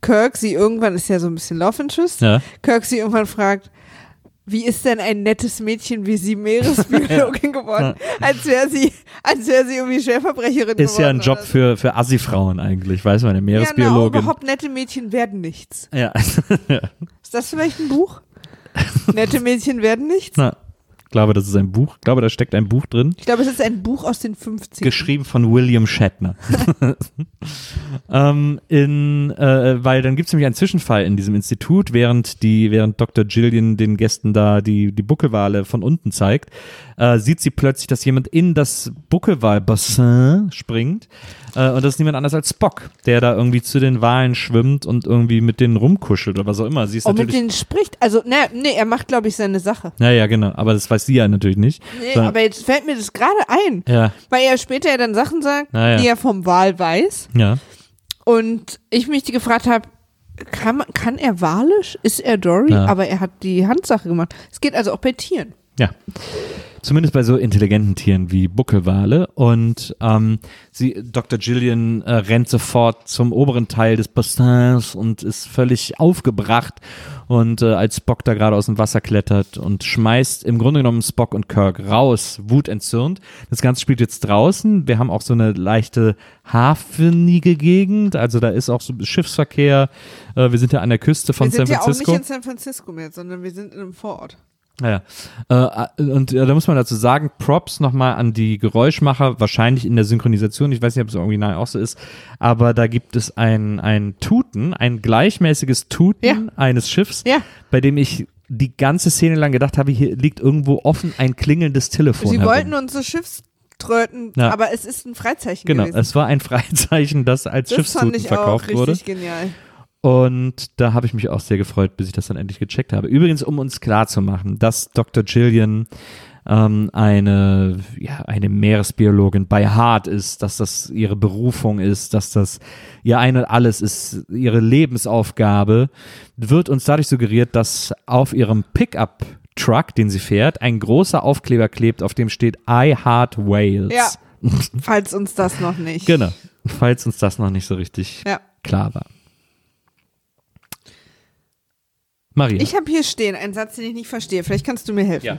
Kirk sie irgendwann, ist ja so ein bisschen Love Interest, ja, Kirk sie irgendwann fragt, wie ist denn ein nettes Mädchen wie sie Meeresbiologin geworden? Als wäre sie, als wäre sie irgendwie Schwerverbrecherin geworden. ist ja ein Job für, für Assi-Frauen eigentlich, weiß man, eine Ja, Meeresbiologin. überhaupt nette Mädchen werden nichts. Ja, Ist das vielleicht ein Buch? Nette Mädchen werden nichts? Na, glaube, das ist ein Buch. Ich glaube, da steckt ein Buch drin. Ich glaube, es ist ein Buch aus den 50 Geschrieben von William Shatner. ähm, in, äh, weil dann gibt es nämlich einen Zwischenfall in diesem Institut, während die, während Dr. Gillian den Gästen da die, die Buckelwale von unten zeigt, äh, sieht sie plötzlich, dass jemand in das Buckelwalbassin springt. Äh, und das ist niemand anders als Spock, der da irgendwie zu den Walen schwimmt und irgendwie mit denen rumkuschelt oder was auch immer. Sie ist Und mit denen spricht. Also, ne, nee, er macht, glaube ich, seine Sache. Ja, ja, genau. Aber das weiß sie ja natürlich nicht. Nee, Sondern- aber jetzt fällt mir das gerade ein. ja, Weil er später ja dann Sachen sagt, ja. die er vom Wal weiß. ja. Und ich mich gefragt habe, kann, kann er walisch? Ist er Dory? Ja. Aber er hat die Handsache gemacht. Es geht also auch bei Tieren. Ja. Zumindest bei so intelligenten Tieren wie Buckelwale. Und ähm, sie, Dr. Gillian äh, rennt sofort zum oberen Teil des Bassins und ist völlig aufgebracht. Und äh, als Spock da gerade aus dem Wasser klettert und schmeißt im Grunde genommen Spock und Kirk raus, wutentzürnt. Das Ganze spielt jetzt draußen. Wir haben auch so eine leichte hafenige Gegend. Also da ist auch so Schiffsverkehr. Äh, wir sind ja an der Küste von wir sind San ja auch Francisco. nicht in San Francisco mehr, sondern wir sind in einem Vorort. Naja, äh, und äh, da muss man dazu sagen, Props nochmal an die Geräuschmacher, wahrscheinlich in der Synchronisation, ich weiß nicht, ob es im Original auch so ist, aber da gibt es ein, ein Tuten, ein gleichmäßiges Tuten Ja. eines Schiffs, Ja. bei dem ich die ganze Szene lang gedacht habe, hier liegt irgendwo offen ein klingelndes Telefon. Sie herum. wollten uns so Schiffströten, Ja. aber es ist ein Freizeichen Genau, gewesen. es war ein Freizeichen, das als das fand Schiffstuten ich auch verkauft richtig wurde. genial. Und da habe ich mich auch sehr gefreut, bis ich das dann endlich gecheckt habe. Übrigens, um uns klarzumachen, dass Dr. Gillian ähm, eine, ja, eine Meeresbiologin bei Hart ist, dass das ihre Berufung ist, dass das ihr ein und alles ist, ihre Lebensaufgabe, wird uns dadurch suggeriert, dass auf ihrem Pickup Truck, den sie fährt, ein großer Aufkleber klebt, auf dem steht I Heart Whales. Ja. Falls uns das noch nicht. Genau. Falls uns das noch nicht so richtig Ja. klar war. Maria. Ich habe hier stehen einen Satz, den ich nicht verstehe. Vielleicht kannst du mir helfen. ja.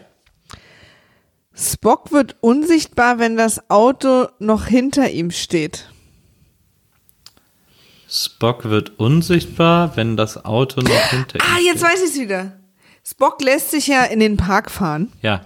Spock wird unsichtbar, wenn das Auto noch hinter ihm steht. Spock wird unsichtbar, wenn das Auto noch hinter ihm Ah, jetzt weiß ich es wieder. Spock lässt sich ja in den Park fahren Ja.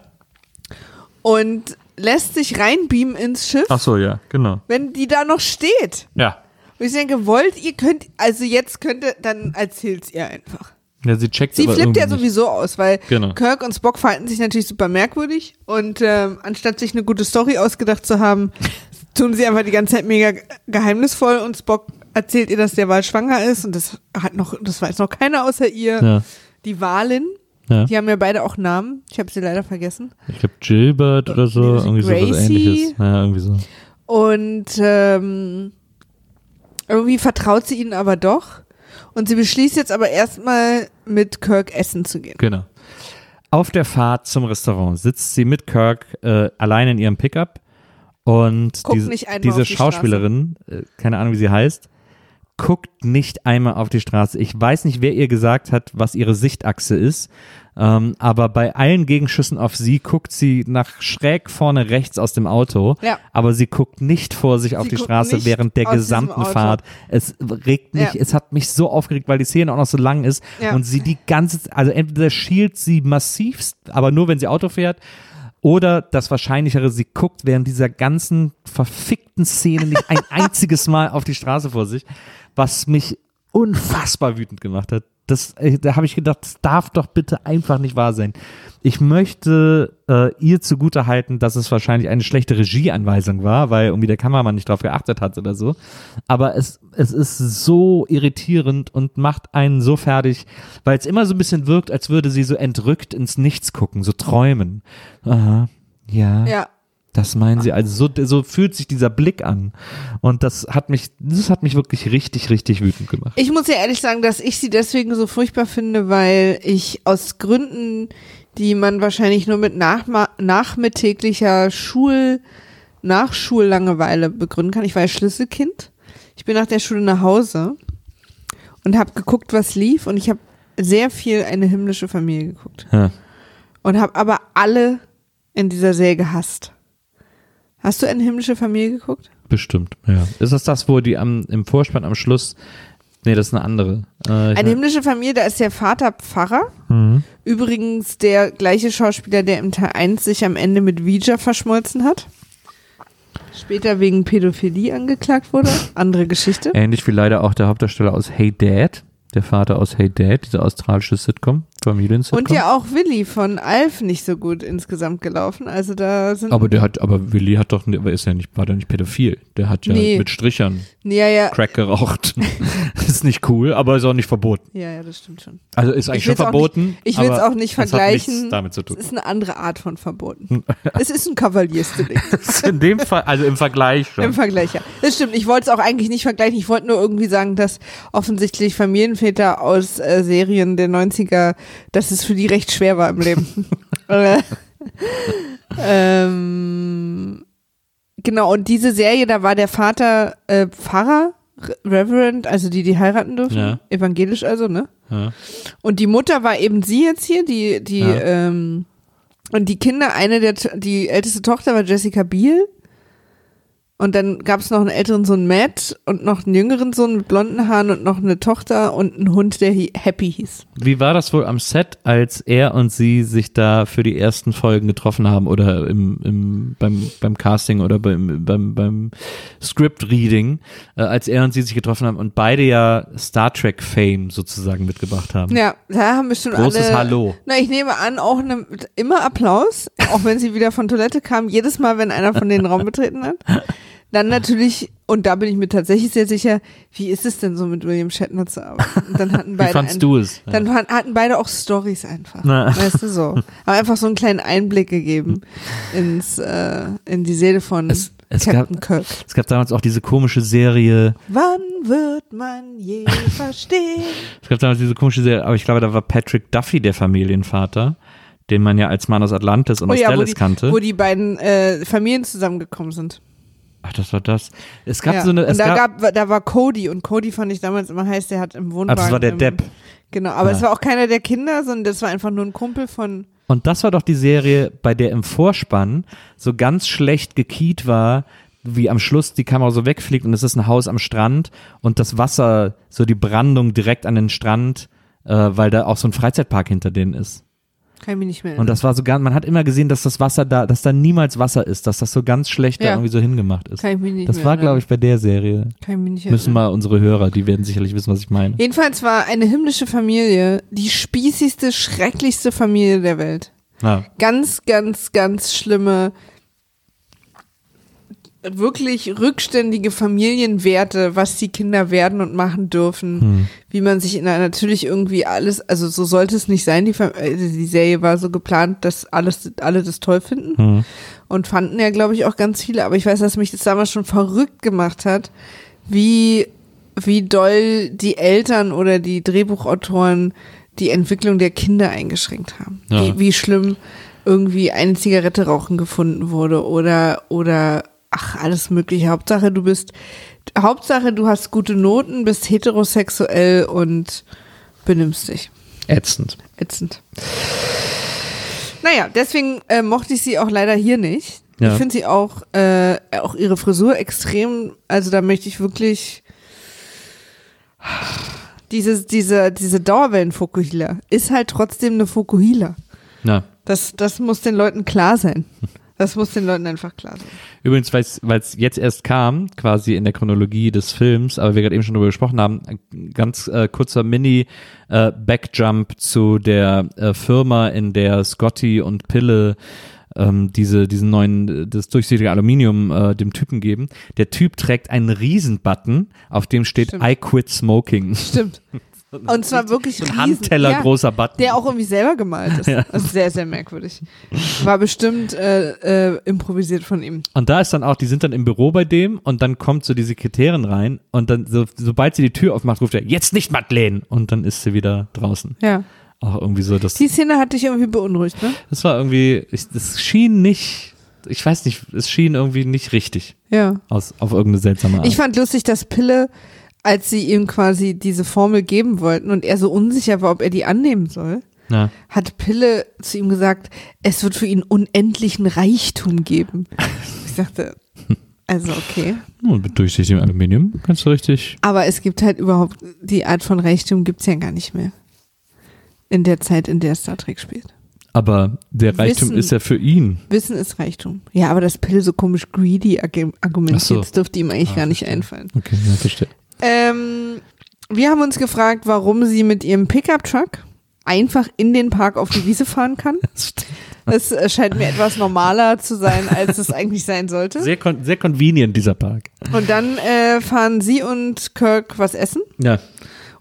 und lässt sich reinbeamen ins Schiff, Ach so, ja, genau. wenn die da noch steht. Ja. Und ich denke, wollt ihr, könnt, also jetzt könnte, dann erzählt's ihr einfach. Ja, sie checkt Sie flippt ja sowieso aus, weil Genau. Kirk und Spock verhalten sich natürlich super merkwürdig und ähm, anstatt sich eine gute Story ausgedacht zu haben, tun sie einfach die ganze Zeit mega ge- geheimnisvoll und Spock erzählt ihr, dass der Wal schwanger ist und das hat noch, das weiß noch keiner außer ihr. Ja. Die Walin, ja. die haben ja beide auch Namen. Ich habe sie leider vergessen. Ich glaube Gilbert oder so, Nee, irgendwie so was Gracie. ähnliches. Ja, irgendwie so. Und ähm, irgendwie vertraut sie ihnen aber doch. Und sie beschließt jetzt aber erstmal mit Kirk essen zu gehen. Genau. Auf der Fahrt zum Restaurant sitzt sie mit Kirk äh, allein in ihrem Pickup und Guckt diese, diese Schauspielerin, äh, keine Ahnung wie sie heißt, guckt nicht einmal auf die Straße. Ich weiß nicht, wer ihr gesagt hat, was ihre Sichtachse ist, ähm, aber bei allen Gegenschüssen auf sie guckt sie nach schräg vorne rechts aus dem Auto, Ja. aber sie guckt nicht vor sich auf Sie die Straße während der gesamten. Fahrt. Es regt mich, Ja. es hat mich so aufgeregt, weil die Szene auch noch so lang ist Ja. und sie die ganze, also entweder schielt sie massivst, aber nur wenn sie Auto fährt, oder das Wahrscheinlichere, sie guckt während dieser ganzen verfickten Szene nicht ein einziges Mal auf die Straße vor sich, was mich unfassbar wütend gemacht hat. Das, äh, da habe ich gedacht, das darf doch bitte einfach nicht wahr sein. Ich möchte äh, ihr zugute halten, dass es wahrscheinlich eine schlechte Regieanweisung war, weil irgendwie der Kameramann nicht drauf geachtet hat oder so. Aber es, es ist so irritierend und macht einen so fertig, weil es immer so ein bisschen wirkt, als würde sie so entrückt ins Nichts gucken, so träumen. Aha, ja. Ja. Das meinen sie, also so, so fühlt sich dieser Blick an. Und das hat mich, das hat mich wirklich richtig, richtig wütend gemacht. Ich muss ja ehrlich sagen, dass ich sie deswegen so furchtbar finde, weil ich aus Gründen, die man wahrscheinlich nur mit nachma nachmittäglicher Schul Nachschullangeweile begründen kann. Ich war ja Schlüsselkind. Ich bin nach der Schule nach Hause und habe geguckt, was lief und ich habe sehr viel eine himmlische Familie geguckt Ja. und habe aber alle in dieser Serie gehasst. Hast du eine himmlische Familie geguckt? Bestimmt, ja. Ist das das, wo die am, im Vorspann am Schluss, nee, das ist eine andere. Äh, Eine himmlische Familie, da ist der Vater Pfarrer, Mhm. Übrigens der gleiche Schauspieler, der im Teil 1 sich am Ende mit Vija verschmolzen hat. Später wegen Pädophilie angeklagt wurde. Andere Geschichte. Ähnlich wie leider auch der Hauptdarsteller aus Hey Dad, der Vater aus Hey Dad, diese australische Sitcom, Familien-Sitcom. Und ja auch Willi von Alf nicht so gut insgesamt gelaufen. Also da sind. aber der hat, aber Willi hat doch, ist ja nicht, war der nicht pädophil. Der hat ja Nee. mit Strichern ja, ja. Crack geraucht. ist nicht cool, aber ist auch nicht verboten. Ja, ja, das stimmt schon. Also ist eigentlich Ich schon verboten. nicht- ich will's aber auch nicht vergleichen. Damit zu Es tun. ist eine andere Art von Verboten. es ist ein Kavaliersdelikt. In dem Fall, also im Vergleich schon. Im Vergleich, ja. Das stimmt. Ich wollte es auch eigentlich nicht vergleichen. Ich wollte nur irgendwie sagen, dass offensichtlich Familienväter aus äh, Serien der 90er, dass es für die recht schwer war im Leben. Äh, ähm, genau, und diese Serie, da war der Vater äh, Pfarrer, Re- Reverend, also die, die heiraten dürfen. Ja. Evangelisch also, ne? ja. Und die Mutter war eben sie jetzt hier, die, die, Ja. ähm, und die Kinder, eine der, die älteste Tochter war Jessica Biel. Und dann gab es noch einen älteren Sohn Matt und noch einen jüngeren Sohn mit blonden Haaren und noch eine Tochter und einen Hund, der Happy hieß. Wie war das wohl am Set, als er und sie sich da für die ersten Folgen getroffen haben oder im, im, beim, beim Casting oder beim, beim, beim Script-Reading, äh, als er und sie sich getroffen haben und beide ja Star Trek-Fame sozusagen mitgebracht haben? Ja, da haben bestimmt Großes alle. Hallo. Na, ich nehme an, auch eine, immer Applaus, auch wenn sie wieder von Toilette kam, jedes Mal, wenn einer von den Raum betreten hat. Dann natürlich, und da bin ich mir tatsächlich sehr sicher, wie ist es denn so mit William Shatner zu arbeiten? Und dann hatten Wie beide fandst ein- du es? Dann hatten beide auch Stories einfach. Na. Weißt du so. Aber einfach so einen kleinen Einblick gegeben ins, äh, in die Seele von Es- es Captain gab- Kirk. Es gab damals auch diese komische Serie, Wann wird man je verstehen? es gab damals diese komische Serie, aber ich glaube, da war Patrick Duffy der Familienvater, den man ja als Mann aus Atlantis und Oh aus ja, wo Dallas die, kannte. wo die beiden äh, Familien zusammengekommen sind. Ach, das war das. Es gab ja. so eine, es und da, gab, gab, da war Cody und Cody fand ich damals immer heiß, der hat im Wohnwagen. das war der im, Depp. Genau, aber Ja. es war auch keiner der Kinder, sondern das war einfach nur ein Kumpel von. Und das war doch die Serie, bei der im Vorspann so ganz schlecht gekiet war, wie am Schluss die Kamera so wegfliegt und es ist ein Haus am Strand und das Wasser, so die Brandung direkt an den Strand, äh, weil da auch so ein Freizeitpark hinter denen ist. Kann ich mich nicht mehr Und das war so ganz, man hat immer gesehen, dass das Wasser da, dass da niemals Wasser ist, dass das so ganz schlecht da Ja. irgendwie so hingemacht ist. Kann ich mich nicht Das mehr war, glaube ich, bei der Serie. Kann ich mich nicht Müssen erinnern. mal unsere Hörer, die werden sicherlich wissen, was ich meine. Jedenfalls war eine himmlische Familie die spießigste, schrecklichste Familie der Welt. Ja. Ganz, ganz, ganz schlimme, wirklich rückständige Familienwerte, was die Kinder werden und machen dürfen, Hm. wie man sich in einer natürlich irgendwie alles, also so sollte es nicht sein. Die, Fam- äh, die Serie war so geplant, dass alles, alle das toll finden Hm. und fanden ja, glaube ich, auch ganz viele. Aber ich weiß, dass mich das damals schon verrückt gemacht hat, wie, wie doll die Eltern oder die Drehbuchautoren die Entwicklung der Kinder eingeschränkt haben. Ja. Wie, wie schlimm irgendwie eine Zigarette rauchen gefunden wurde oder, oder, ach, alles mögliche. Hauptsache, du bist, Hauptsache, du hast gute Noten, bist heterosexuell und benimmst dich. Ätzend. Ätzend. Naja, deswegen äh, mochte ich sie auch leider hier nicht. Ja. Ich finde sie auch, äh, auch ihre Frisur extrem, also da möchte ich wirklich diese, diese, diese Dauerwellen-Fokuhila ist halt trotzdem eine Fokuhila. Ja. Das, das muss den Leuten klar sein. Das muss den Leuten einfach klar sein. Übrigens, weil es jetzt erst kam, quasi in der Chronologie des Films, aber wir gerade eben schon darüber gesprochen haben, ein ganz äh, kurzer Mini-Backjump zu der äh, Firma, in der Scotty und Pille ähm, diese, diesen neuen, das durchsichtige Aluminium äh, dem Typen geben. Der Typ trägt einen Riesenbutton, auf dem steht Stimmt. I quit smoking. Stimmt. Und zwar wirklich So ein riesen- Handteller ja, großer Button. Der auch irgendwie selber gemalt ist. Also sehr, sehr merkwürdig. War bestimmt äh, äh, improvisiert von ihm. Und da ist dann auch, die sind dann im Büro bei dem und dann kommt so die Sekretärin rein und dann, so, sobald sie die Tür aufmacht, ruft er, jetzt nicht Madeleine! Und dann ist sie wieder draußen. Ja. Auch irgendwie so, das, Die Szene hat dich irgendwie beunruhigt, ne? das war irgendwie, ich, das schien nicht, ich weiß nicht, es schien irgendwie nicht richtig Ja. aus, auf irgendeine seltsame Art. Ich fand lustig, dass Pille, als sie ihm quasi diese Formel geben wollten und er so unsicher war, ob er die annehmen soll, ja. hat Pille zu ihm gesagt, es wird für ihn unendlichen Reichtum geben. Ich dachte, also okay. Und mit durchsichtigem Aluminium kannst du richtig, Aber es gibt halt überhaupt, die Art von Reichtum gibt's ja gar nicht mehr. in der Zeit, in der Star Trek spielt. Aber der Reichtum Wissen. ist ja für ihn. Wissen ist Reichtum. Ja, aber das Pill so komisch greedy argu- argumentiert, so. das dürfte ihm eigentlich Ah, gar nicht verstehe. einfallen. Okay, ja, verstehe. Ähm, wir haben uns gefragt, warum sie mit ihrem Pickup-Truck einfach in den Park auf die Wiese fahren kann. Das scheint mir etwas normaler zu sein, als es eigentlich sein sollte. Sehr, kon sehr convenient, dieser Park. Und dann äh, fahren sie und Kirk was essen. Ja,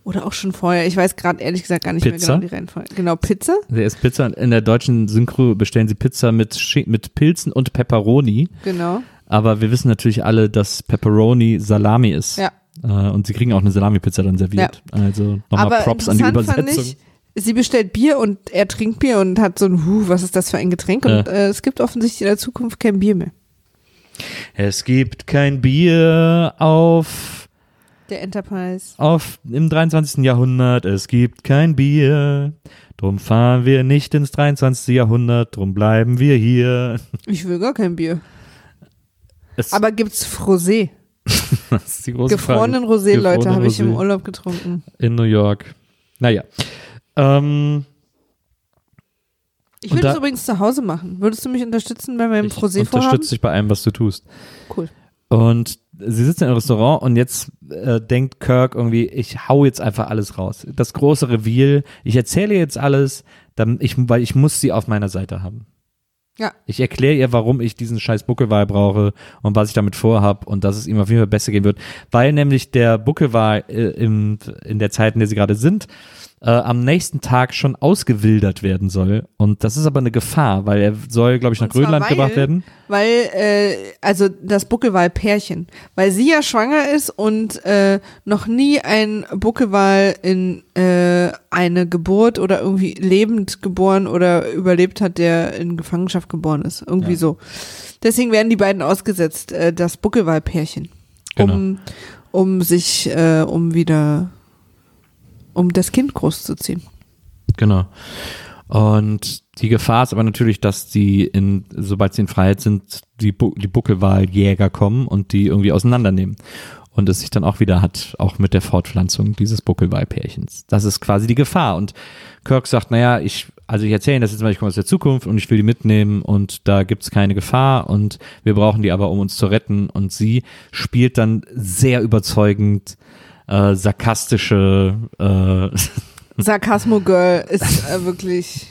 Oder auch schon vorher. Ich weiß gerade ehrlich gesagt gar nicht Pizza? mehr genau die Reihenfolge. Genau, Pizza. der isst Pizza. und In der deutschen Synchro bestellen sie Pizza mit, mit Pilzen und Pepperoni. Genau. Aber wir wissen natürlich alle, dass Pepperoni Salami ist. Ja. Äh, und sie kriegen auch eine Salami-Pizza dann serviert. Also nochmal Aber Props an die Übersetzung. ich, sie bestellt Bier und er trinkt Bier und hat so ein, huh, was ist das für ein Getränk? Und Ja. äh, es gibt offensichtlich in der Zukunft kein Bier mehr. Es gibt kein Bier auf, Der Enterprise. auf im 23. Jahrhundert. Es gibt kein Bier. Drum fahren wir nicht ins 23. Jahrhundert. Drum bleiben wir hier. Ich will gar kein Bier. Es, Aber gibt's Frosé? das ist die große Gefrorenen Frage. Rosé, Leute, Gefrorenen habe ich im Urlaub getrunken. in New York. Naja. Ähm, Ich würde es übrigens zu Hause machen. Würdest du mich unterstützen bei meinem ich Frosé-Vorhaben? unterstütze dich bei allem, was du tust. Cool. Und sie sitzen im Restaurant und jetzt äh, denkt Kirk irgendwie, ich hau jetzt einfach alles raus. Das große Reveal, ich erzähle jetzt alles, dann ich, weil ich muss sie auf meiner Seite haben. Ja. Ich erkläre ihr, warum ich diesen scheiß Buckelwal brauche und was ich damit vorhab und dass es ihm auf jeden Fall besser gehen wird. Weil nämlich der Buckelwal äh, im, in der Zeit, in der sie gerade sind, äh, am nächsten Tag schon ausgewildert werden soll. Und das ist aber eine Gefahr, weil er soll, glaube ich, nach Grönland weil- gebracht werden. Weil, äh, also das Buckelwal-Pärchen, weil sie ja schwanger ist und äh, noch nie ein Buckelwal in äh, eine Geburt oder irgendwie lebend geboren oder überlebt hat, der in Gefangenschaft geboren ist. Irgendwie Ja. so. Deswegen werden die beiden ausgesetzt, äh, das Buckelwal-Pärchen. Genau. Um, um sich, äh, um wieder, um das Kind großzuziehen. Genau. Und die Gefahr ist aber natürlich, dass die in, sobald sie in Freiheit sind, die, Bu die Buckelwaljäger kommen und die irgendwie auseinandernehmen. Und es sich dann auch wieder hat, auch mit der Fortpflanzung dieses Buckelwahlpärchens. Das ist quasi die Gefahr. Und Kirk sagt, naja, ich, also ich erzähle Ihnen das jetzt mal, ich komme aus der Zukunft und ich will die mitnehmen und da gibt's keine Gefahr und wir brauchen die aber, um uns zu retten. Und sie spielt dann sehr überzeugend äh, sarkastische äh, Sarkasmo Girl ist äh, wirklich.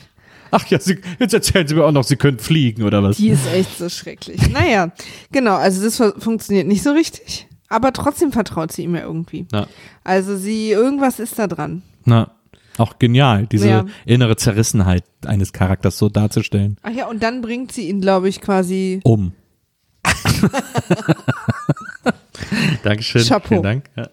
Ach ja, sie, jetzt erzählen Sie mir auch noch, Sie können fliegen oder was? Die ist echt so schrecklich. Naja, genau, also das fu- funktioniert nicht so richtig, aber trotzdem vertraut sie ihm ja irgendwie. Ja. Also sie, irgendwas ist da dran. Na, auch genial, diese Ja. innere Zerrissenheit eines Charakters so darzustellen. Ach ja, und dann bringt sie ihn, glaube ich, quasi. Um. Dankeschön. Chapeau. Vielen Dank. Ja.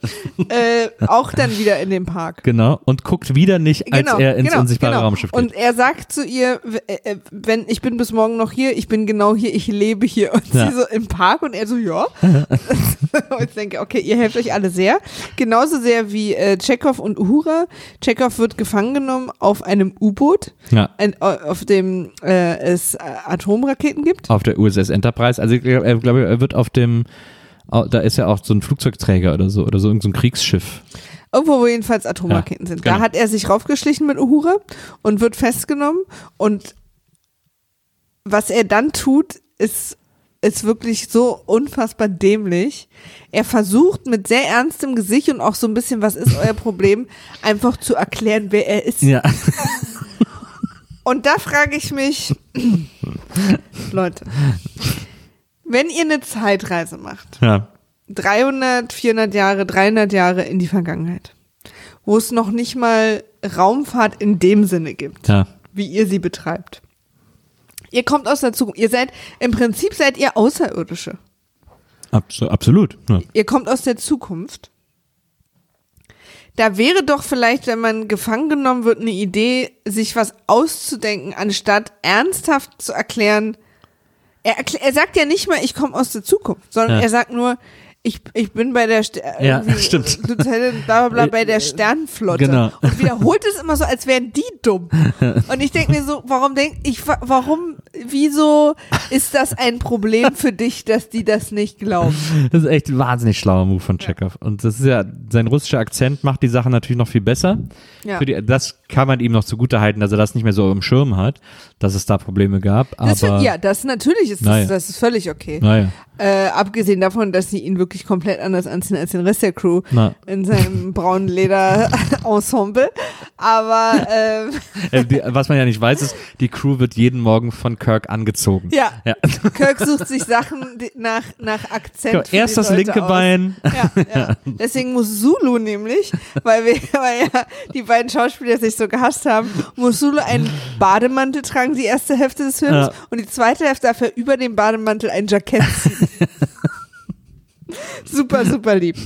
Äh, auch dann wieder in den Park. Genau. Und guckt wieder nicht, als er ins unsichtbare genau. Raumschiff geht. Und er sagt zu ihr, äh, äh, wenn ich bin bis morgen noch hier, ich bin genau hier, ich lebe hier. Und Ja. sie so im Park und er so, ja. und ich denke, okay, ihr helft euch alle sehr. Genauso sehr wie äh, Chekhov und Uhura. Chekhov wird gefangen genommen auf einem U-Boot, ja. ein- auf dem äh, es äh, Atomraketen gibt. Auf der USS Enterprise. Also ich glaube, er, wird auf dem, da ist ja auch so ein Flugzeugträger oder so, oder so irgendein so ein Kriegsschiff. Irgendwo, wo jedenfalls Atomraketen sind. Da genau. hat er sich raufgeschlichen mit Uhura und wird festgenommen. Und was er dann tut, ist, ist wirklich so unfassbar dämlich. Er versucht mit sehr ernstem Gesicht und auch so ein bisschen, was ist euer Problem, einfach zu erklären, wer er ist. Ja. Und da frage ich mich, Leute, wenn ihr eine Zeitreise macht, ja. 300, 400 Jahre, 300 Jahre in die Vergangenheit, wo es noch nicht mal Raumfahrt in dem Sinne gibt, Ja. wie ihr sie betreibt. Ihr kommt aus der Zukunft. Ihr seid, im Prinzip seid ihr Außerirdische. Abso absolut. Ja. Ihr kommt aus der Zukunft. Da wäre doch vielleicht, wenn man gefangen genommen wird, eine Idee, sich was auszudenken, anstatt ernsthaft zu erklären. Er, er sagt ja nicht mal, ich komme aus der Zukunft, sondern Ja. er sagt nur, ich, ich bin bei der Ster Ja, stimmt. Lieutenant bla bla bla bei der Sternenflotte Genau. und wiederholt es immer so, als wären die dumm. Und ich denke mir so, warum denk ich, wa- warum wieso ist das ein Problem für dich, dass die das nicht glauben? Das ist echt ein wahnsinnig schlauer Move von Chekhov. Und das ist ja, sein russischer Akzent macht die Sache natürlich noch viel besser. Ja. Für die, das kann man ihm noch zugute halten, dass er das nicht mehr so im Schirm hat, dass es da Probleme gab. Das aber, find, ja, das natürlich ist das, Naja. das ist völlig okay. naja, Äh, abgesehen davon, dass sie ihn wirklich komplett anders anziehen als den Rest der Crew na. in seinem braunen Leder-Ensemble. Aber ähm, Äh, die, was man ja nicht weiß, ist, die Crew wird jeden Morgen von Kirk angezogen. ja, Ja. Kirk sucht sich Sachen nach, nach Akzent. für Erst das Leute linke aus. Bein. Ja, ja. Deswegen muss Zulu nämlich, weil wir, weil ja die beiden Schauspieler sich so gehasst haben, muss Zulu einen Bademantel tragen, die erste Hälfte des Films, Ja. und die zweite Hälfte darf er über dem Bademantel ein Jackett ziehen. super, super lieb.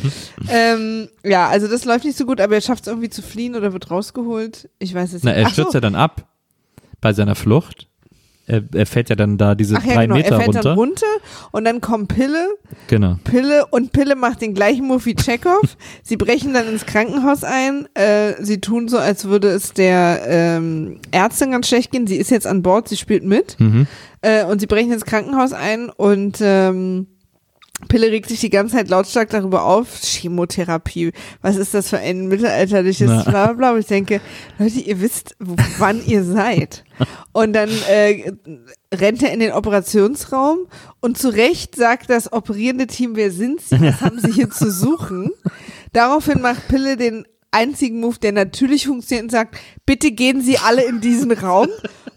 ähm, ja, also das läuft nicht so gut, aber er schafft es irgendwie zu fliehen oder wird rausgeholt. Ich weiß es Na, nicht. er Ach stürzt so. ja dann ab bei seiner Flucht. Er, er fällt ja dann da diese Ach ja, drei genau. Meter er fällt runter. dann runter und dann kommt Pille Genau. Pille und Pille macht den gleichen Move wie Chekhov. sie brechen dann ins Krankenhaus ein. Äh, sie tun so, als würde es der ähm, Ärztin ganz schlecht gehen. Sie ist jetzt an Bord, sie spielt mit. Mhm. Äh, und sie brechen ins Krankenhaus ein und ähm, Pille regt sich die ganze Zeit lautstark darüber auf. Chemotherapie. Was ist das für ein mittelalterliches Na. bla bla bla. Und ich denke, Leute, ihr wisst, wann ihr seid. Und dann äh, rennt er in den Operationsraum und zu Recht sagt das operierende Team, wer sind sie? Was haben sie hier zu suchen? Daraufhin macht Pille den einzigen Move, der natürlich funktioniert und sagt, bitte gehen Sie alle in diesen Raum,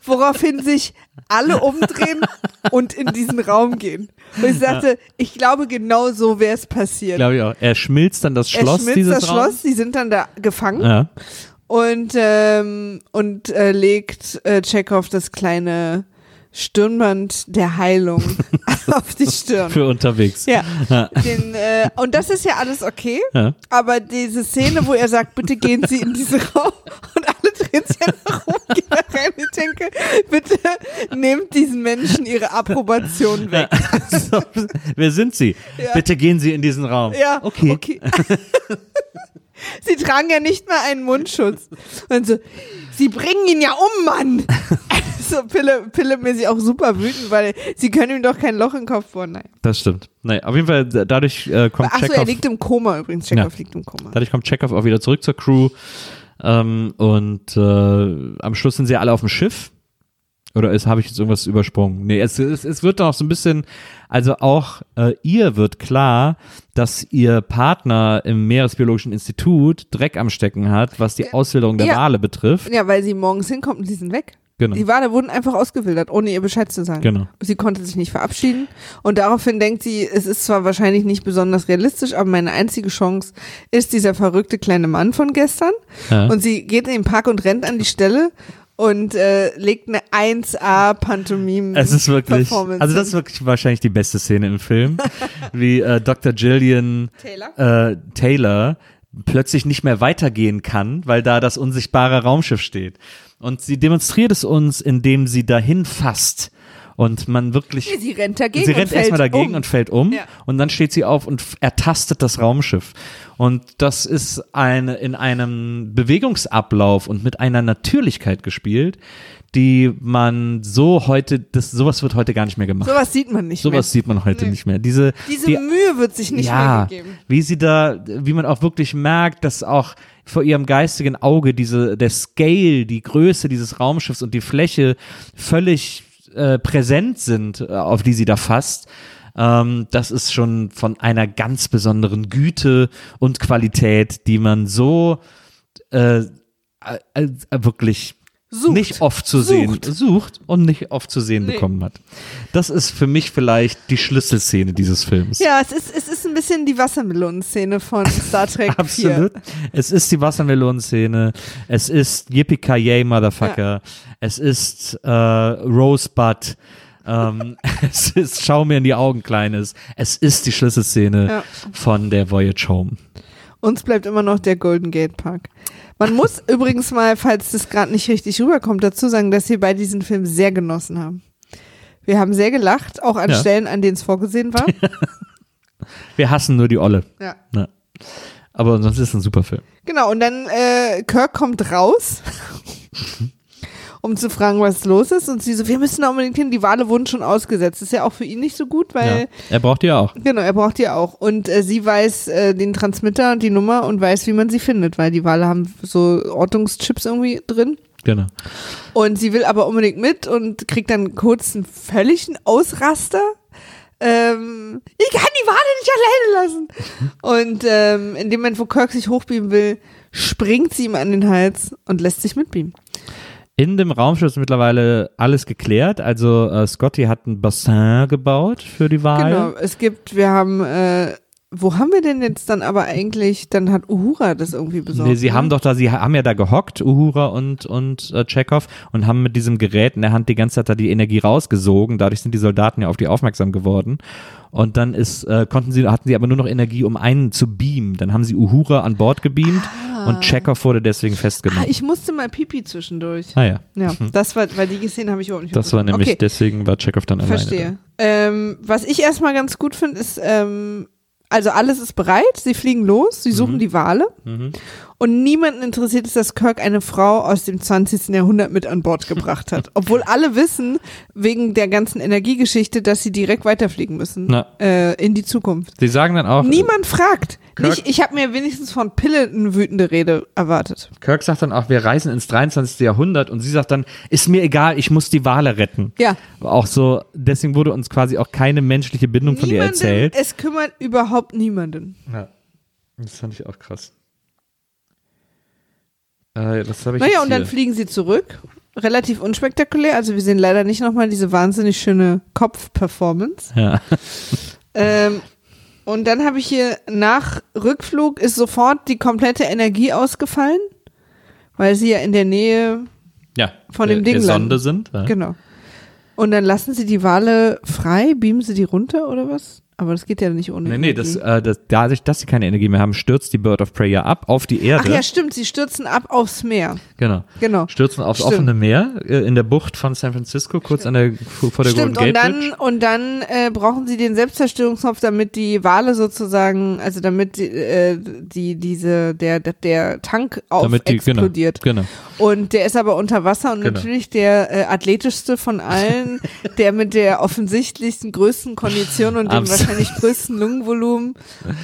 woraufhin sich alle umdrehen und in diesen Raum gehen. Und ich sagte, ich glaube, genau so wäre es passiert. Glaube ich auch. Er schmilzt dann das er Schloss schmilzt dieses das Raums. Schloss, die sind dann da gefangen Ja. und, ähm, und äh, legt äh, Chekhov das kleine Stirnband der Heilung auf die Stirn. Für unterwegs. Ja, den, äh, und das ist ja alles okay, Ja. aber diese Szene, wo er sagt, bitte gehen Sie in diesen Raum und alle drehen sich nach da rein. Ich denke, bitte nehmt diesen Menschen ihre Approbation weg. So, wer sind Sie? Ja. Bitte gehen Sie in diesen Raum. Ja, Okay. okay. Sie tragen ja nicht mal einen Mundschutz. Und so, Sie bringen ihn ja um, Mann. So Pille, Pille-mäßig auch super wütend, weil sie können ihm doch kein Loch im Kopf bohren. Nein. Das stimmt. Naja, auf jeden Fall, da- dadurch äh, kommt Achso, er Chekhov, liegt im Koma übrigens. Chekhov Ja. liegt im Koma. dadurch kommt Chekhov auch wieder zurück zur Crew. Ähm, und äh, am Schluss sind sie alle auf dem Schiff. Oder habe ich jetzt irgendwas übersprungen? Nee, es, es, es wird noch so ein bisschen, also auch äh, ihr wird klar, dass ihr Partner im Meeresbiologischen Institut Dreck am Stecken hat, was die Auswilderung der Ja. Wale betrifft. Ja, weil sie morgens hinkommt und sie sind weg. Genau. Die Wale wurden einfach ausgewildert, ohne ihr Bescheid zu sagen. Genau. Sie konnte sich nicht verabschieden und daraufhin denkt sie, es ist zwar wahrscheinlich nicht besonders realistisch, aber meine einzige Chance ist dieser verrückte kleine Mann von gestern. Ja. Und sie geht in den Park und rennt an die Stelle und äh, legt eine 1A Pantomime Es ist wirklich, also das ist wirklich wahrscheinlich die beste Szene im Film, wie äh, Dr. Gillian Taylor? äh, Taylor plötzlich nicht mehr weitergehen kann, weil da das unsichtbare Raumschiff steht. Und sie demonstriert es uns, indem sie dahin fasst und man wirklich Sie rennt dagegen sie rennt erstmal dagegen um. und fällt um Ja. und dann steht sie auf und ertastet das Raumschiff. Und das ist eine, in einem Bewegungsablauf und mit einer Natürlichkeit gespielt, die man so heute, das, sowas wird heute gar nicht mehr gemacht. Sowas sieht man nicht Sowas mehr. sieht man heute Nee. nicht mehr. Diese, Diese die, Mühe wird sich nicht ja, mehr gegeben. wie sie da, wie man auch wirklich merkt, dass auch vor ihrem geistigen Auge diese, der Scale, die Größe dieses Raumschiffs und die Fläche völlig äh, präsent sind, äh, auf die sie da fasst. Ähm, das ist schon von einer ganz besonderen Güte und Qualität, die man so äh, äh, äh, wirklich Sucht. nicht oft zu Sucht. sehen sucht und nicht oft zu sehen Nee. bekommen hat. Das ist für mich vielleicht die Schlüsselszene dieses Films. Ja, es ist, es ist ein bisschen die Wassermelonenszene von Star Trek 4. Absolut. Es ist die Wassermelonenszene. Es ist Yippie Motherfucker. Es ist äh, Rosebud. Ähm, es ist Schau mir in die Augen, Kleines. Es ist die Schlüsselszene Ja. von der Voyage Home. Uns bleibt immer noch der Golden Gate Park. Man muss übrigens mal, falls das gerade nicht richtig rüberkommt, dazu sagen, dass wir bei diesem Film sehr genossen haben. Wir haben sehr gelacht, auch an Ja. Stellen, an denen es vorgesehen war. Wir hassen nur die Olle. ja. Ja. Aber sonst ist es ein super Film. Genau, und dann äh, Kirk kommt raus um zu fragen, was los ist. Und sie so, wir müssen da unbedingt hin. Die Wale wurden schon ausgesetzt. ist ja auch für ihn nicht so gut, weil ja. Er braucht die auch. Genau, er braucht die auch. Und äh, sie weiß äh, den Transmitter und die Nummer und weiß, wie man sie findet, weil die Wale haben so Ortungschips irgendwie drin. Genau. Und sie will aber unbedingt mit und kriegt dann kurz einen völligen Ausraster. Ähm, ich kann die Wale nicht alleine lassen. Und ähm, in dem Moment, wo Kirk sich hochbeamen will, springt sie ihm an den Hals und lässt sich mitbeamen. In dem Raumschiff ist mittlerweile alles geklärt. Also äh, Scotty hat ein Bassin gebaut für die Wale. Genau, es gibt, wir haben äh, wo haben wir denn jetzt dann aber eigentlich, dann hat Uhura das irgendwie besorgt? Nee, sie ne? haben doch da, sie haben ja da gehockt, Uhura und, und äh, Chekhov, und haben mit diesem Gerät in der Hand die ganze Zeit da die Energie rausgesogen. Dadurch sind die Soldaten ja auf die aufmerksam geworden. Und dann ist, äh, konnten sie, hatten sie aber nur noch Energie, um einen zu beamen. Dann haben sie Uhura an Bord gebeamt und Chekhov wurde deswegen Ah, festgenommen. ich musste mal Pipi zwischendurch. Ah ja. Ja, das war, weil die Szene habe ich überhaupt nicht Das war nämlich, okay. deswegen war Chekhov dann alleine. Verstehe. Ähm, was ich erstmal ganz gut finde, ist, ähm, also alles ist bereit, sie fliegen los, sie suchen die Wale Mhm. Und niemanden interessiert es, dass Kirk eine Frau aus dem 20. Jahrhundert mit an Bord gebracht hat. Obwohl alle wissen, wegen der ganzen Energiegeschichte, dass sie direkt weiterfliegen müssen äh, in die Zukunft. Sie sagen dann auch, Niemand fragt. Kirk- Nicht, ich habe mir wenigstens von Pille eine wütende Rede erwartet. Kirk sagt dann auch, wir reisen ins 23. Jahrhundert und sie sagt dann, ist mir egal, ich muss die Wale retten. Ja. Auch so, deswegen wurde uns quasi auch keine menschliche Bindung von ihr Niemanden, erzählt. es kümmert überhaupt niemanden. Ja. Das fand ich auch krass. Äh, was habe ich Naja, und dann fliegen sie zurück. Relativ unspektakulär. Also wir sehen leider nicht nochmal diese wahnsinnig schöne Kopf-Performance. Ja. Ähm, und dann habe ich hier nach Rückflug ist sofort die komplette Energie ausgefallen, weil sie ja in der Nähe, ja. Von der, dem Ding der landen. Sonde sind. Ja. genau. Und dann lassen sie die Wale frei, beamen sie die runter oder was? Aber das geht ja nicht ohne Nee, nee, das, äh, das, dadurch, dass sie keine Energie mehr haben, stürzt die Bird of Prey ja ab auf die Erde. Ach ja, stimmt, sie stürzen ab aufs Meer. Genau. Genau. Stürzen aufs Stimmt. offene Meer äh, in der Bucht von San Francisco, kurz an der, vor der Stimmt, Golden und Gate dann, Bridge. und dann äh, brauchen sie den Selbstzerstörungsknopf, damit die Wale sozusagen, also damit die, äh, die diese, der, der, der Tank auf Damit die, genau, explodiert. genau. Und der ist aber unter Wasser und Genau. natürlich der äh, athletischste von allen, der mit der offensichtlichsten größten Kondition und dem wahrscheinlich größten Lungenvolumen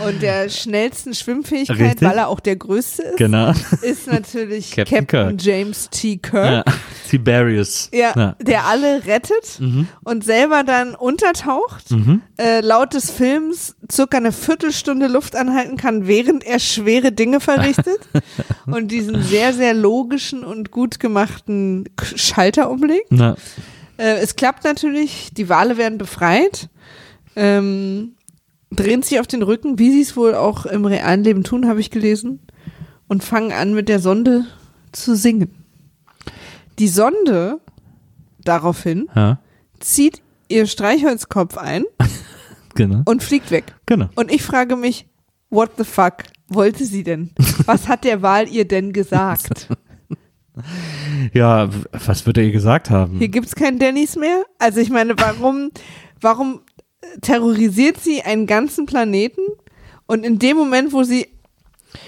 und der schnellsten Schwimmfähigkeit, Richtig. weil er auch der größte ist, Genau. ist natürlich Captain Captain. James T. Kirk. Ja. Tiberius. Ja, Ja. der alle rettet Mhm. und selber dann untertaucht, Mhm. äh, laut des Films circa eine Viertelstunde Luft anhalten kann, während er schwere Dinge verrichtet und diesen sehr, sehr logischen und gut gemachten Schalter umlegt. Na, Äh, es klappt natürlich, die Wale werden befreit, ähm, drehen sich auf den Rücken, wie sie es wohl auch im realen Leben tun, habe ich gelesen, und fangen an mit der Sonde zu singen. Die Sonde daraufhin ja, zieht ihr Streichholzkopf ein genau. und fliegt weg. Genau. Und ich frage mich, what the fuck wollte sie denn? Was hat der Wal ihr denn gesagt? Ja, was wird er ihr gesagt haben? Hier gibt's kein Dannys mehr? Also ich meine, warum, warum terrorisiert sie einen ganzen Planeten und in dem Moment, wo sie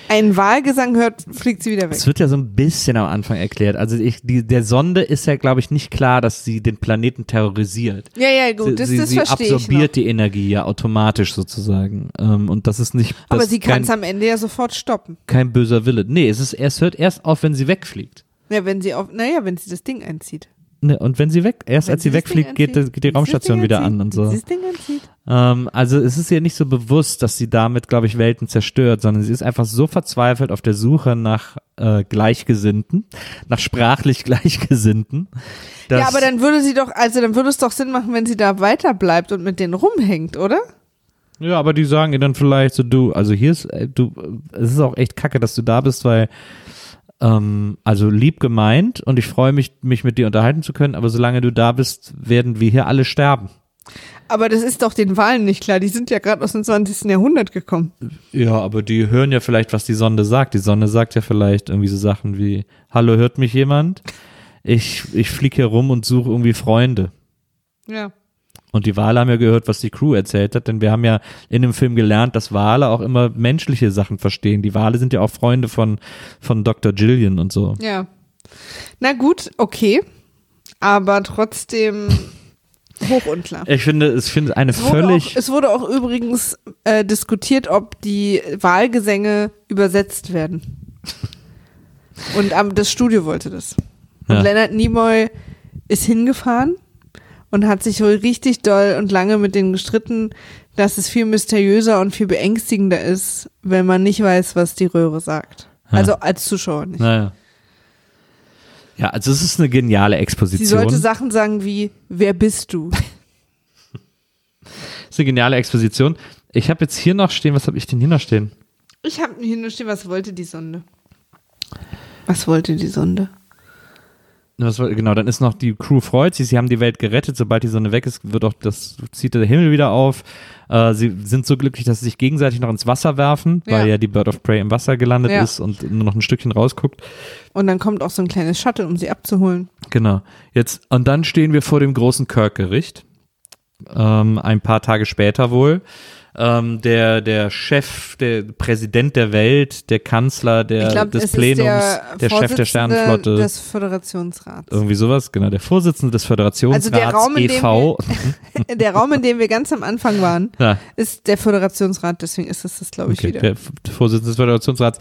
einen Wahlgesang hört, fliegt sie wieder weg? Es wird ja so ein bisschen am Anfang erklärt. Also ich, die, der Sonde ist ja, glaube ich, nicht klar, dass sie den Planeten terrorisiert. Ja, ja, gut, das, sie das sie verstehe ich noch. absorbiert die Energie ja automatisch sozusagen. Ähm, und das ist nicht Aber das sie kann es am Ende ja sofort stoppen. kein böser Wille. Nee, es ist, es hört erst auf, wenn sie wegfliegt. Ja, wenn sie auf, naja, wenn sie das Ding einzieht. Ne, und wenn sie weg, erst Wenn als sie wegfliegt, geht, geht die Raumstation wieder anzieht. an und Wenn so. sie das Ding anzieht. Ähm, also es ist ihr nicht so bewusst, dass sie damit, glaube ich, Welten zerstört, sondern sie ist einfach so verzweifelt auf der Suche nach äh, Gleichgesinnten, nach sprachlich Gleichgesinnten. Ja, aber dann würde sie doch, also dann würde es doch Sinn machen, wenn sie da weiter bleibt und mit denen rumhängt, oder? Ja, aber die sagen ihr dann vielleicht so, du, also hier ist, äh, du, es ist auch echt kacke, dass du da bist, weil, ähm, also lieb gemeint und ich freue mich, mich mit dir unterhalten zu können, aber solange du da bist, werden wir hier alle sterben. Aber das ist doch den Wahlen nicht klar. Die sind ja gerade aus dem 20. Jahrhundert gekommen. Ja, aber die hören ja vielleicht, was die Sonde sagt. Die Sonde sagt ja vielleicht irgendwie so Sachen wie, hallo, hört mich jemand? Ich, ich fliege hier rum und suche irgendwie Freunde. Ja. Und die Wale haben ja gehört, was die Crew erzählt hat, denn wir haben ja in dem Film gelernt, dass Wale auch immer menschliche Sachen verstehen. Die Wale sind ja auch Freunde von, von Dr. Gillian und so. Ja. Na gut, okay. aber trotzdem hoch unklar. Ich finde, es finde eine Es völlig. auch, es wurde auch übrigens äh, diskutiert, ob die Wahlgesänge übersetzt werden. Und ähm, das Studio wollte das. Und Ja. Leonard Nimoy ist hingefahren und hat sich wohl richtig doll und lange mit denen gestritten, dass es viel mysteriöser und viel beängstigender ist, wenn man nicht weiß, was die Röhre sagt. Ja. Also als Zuschauer nicht. naja. Ja, also es ist eine geniale Exposition. Sie sollte Sachen sagen wie, wer bist du? Es ist eine geniale Exposition. Ich habe jetzt hier noch stehen, was habe ich denn hier noch stehen? Ich habe hier nur stehen, was wollte die Sonde? Was wollte die Sonde? War- genau, dann ist noch die Crew freut sich, sie haben die Welt gerettet. Sobald die Sonne weg ist, wird auch das, zieht der Himmel wieder auf. Äh, sie sind so glücklich, dass sie sich gegenseitig noch ins Wasser werfen, weil Ja. ja die Bird of Prey im Wasser gelandet Ja. ist und nur noch ein Stückchen rausguckt. Und dann kommt auch so ein kleines Shuttle, um sie abzuholen. Genau. Jetzt, und dann stehen wir vor dem großen Kirk-Gericht. Ähm, ein paar Tage später wohl. Ähm, der, der Chef, der Präsident der Welt, der Kanzler der, ich glaube, des es Plenums, der, der, Chef der Vorsitzende Sternenflotte. des Föderationsrats. irgendwie sowas, genau, der Vorsitzende des Föderationsrats Also der Raum, in dem e.V. der Raum, in dem wir ganz am Anfang waren, ja, ist der Föderationsrat, deswegen ist es das, glaube ich, okay, wieder. der Vorsitzende des Föderationsrats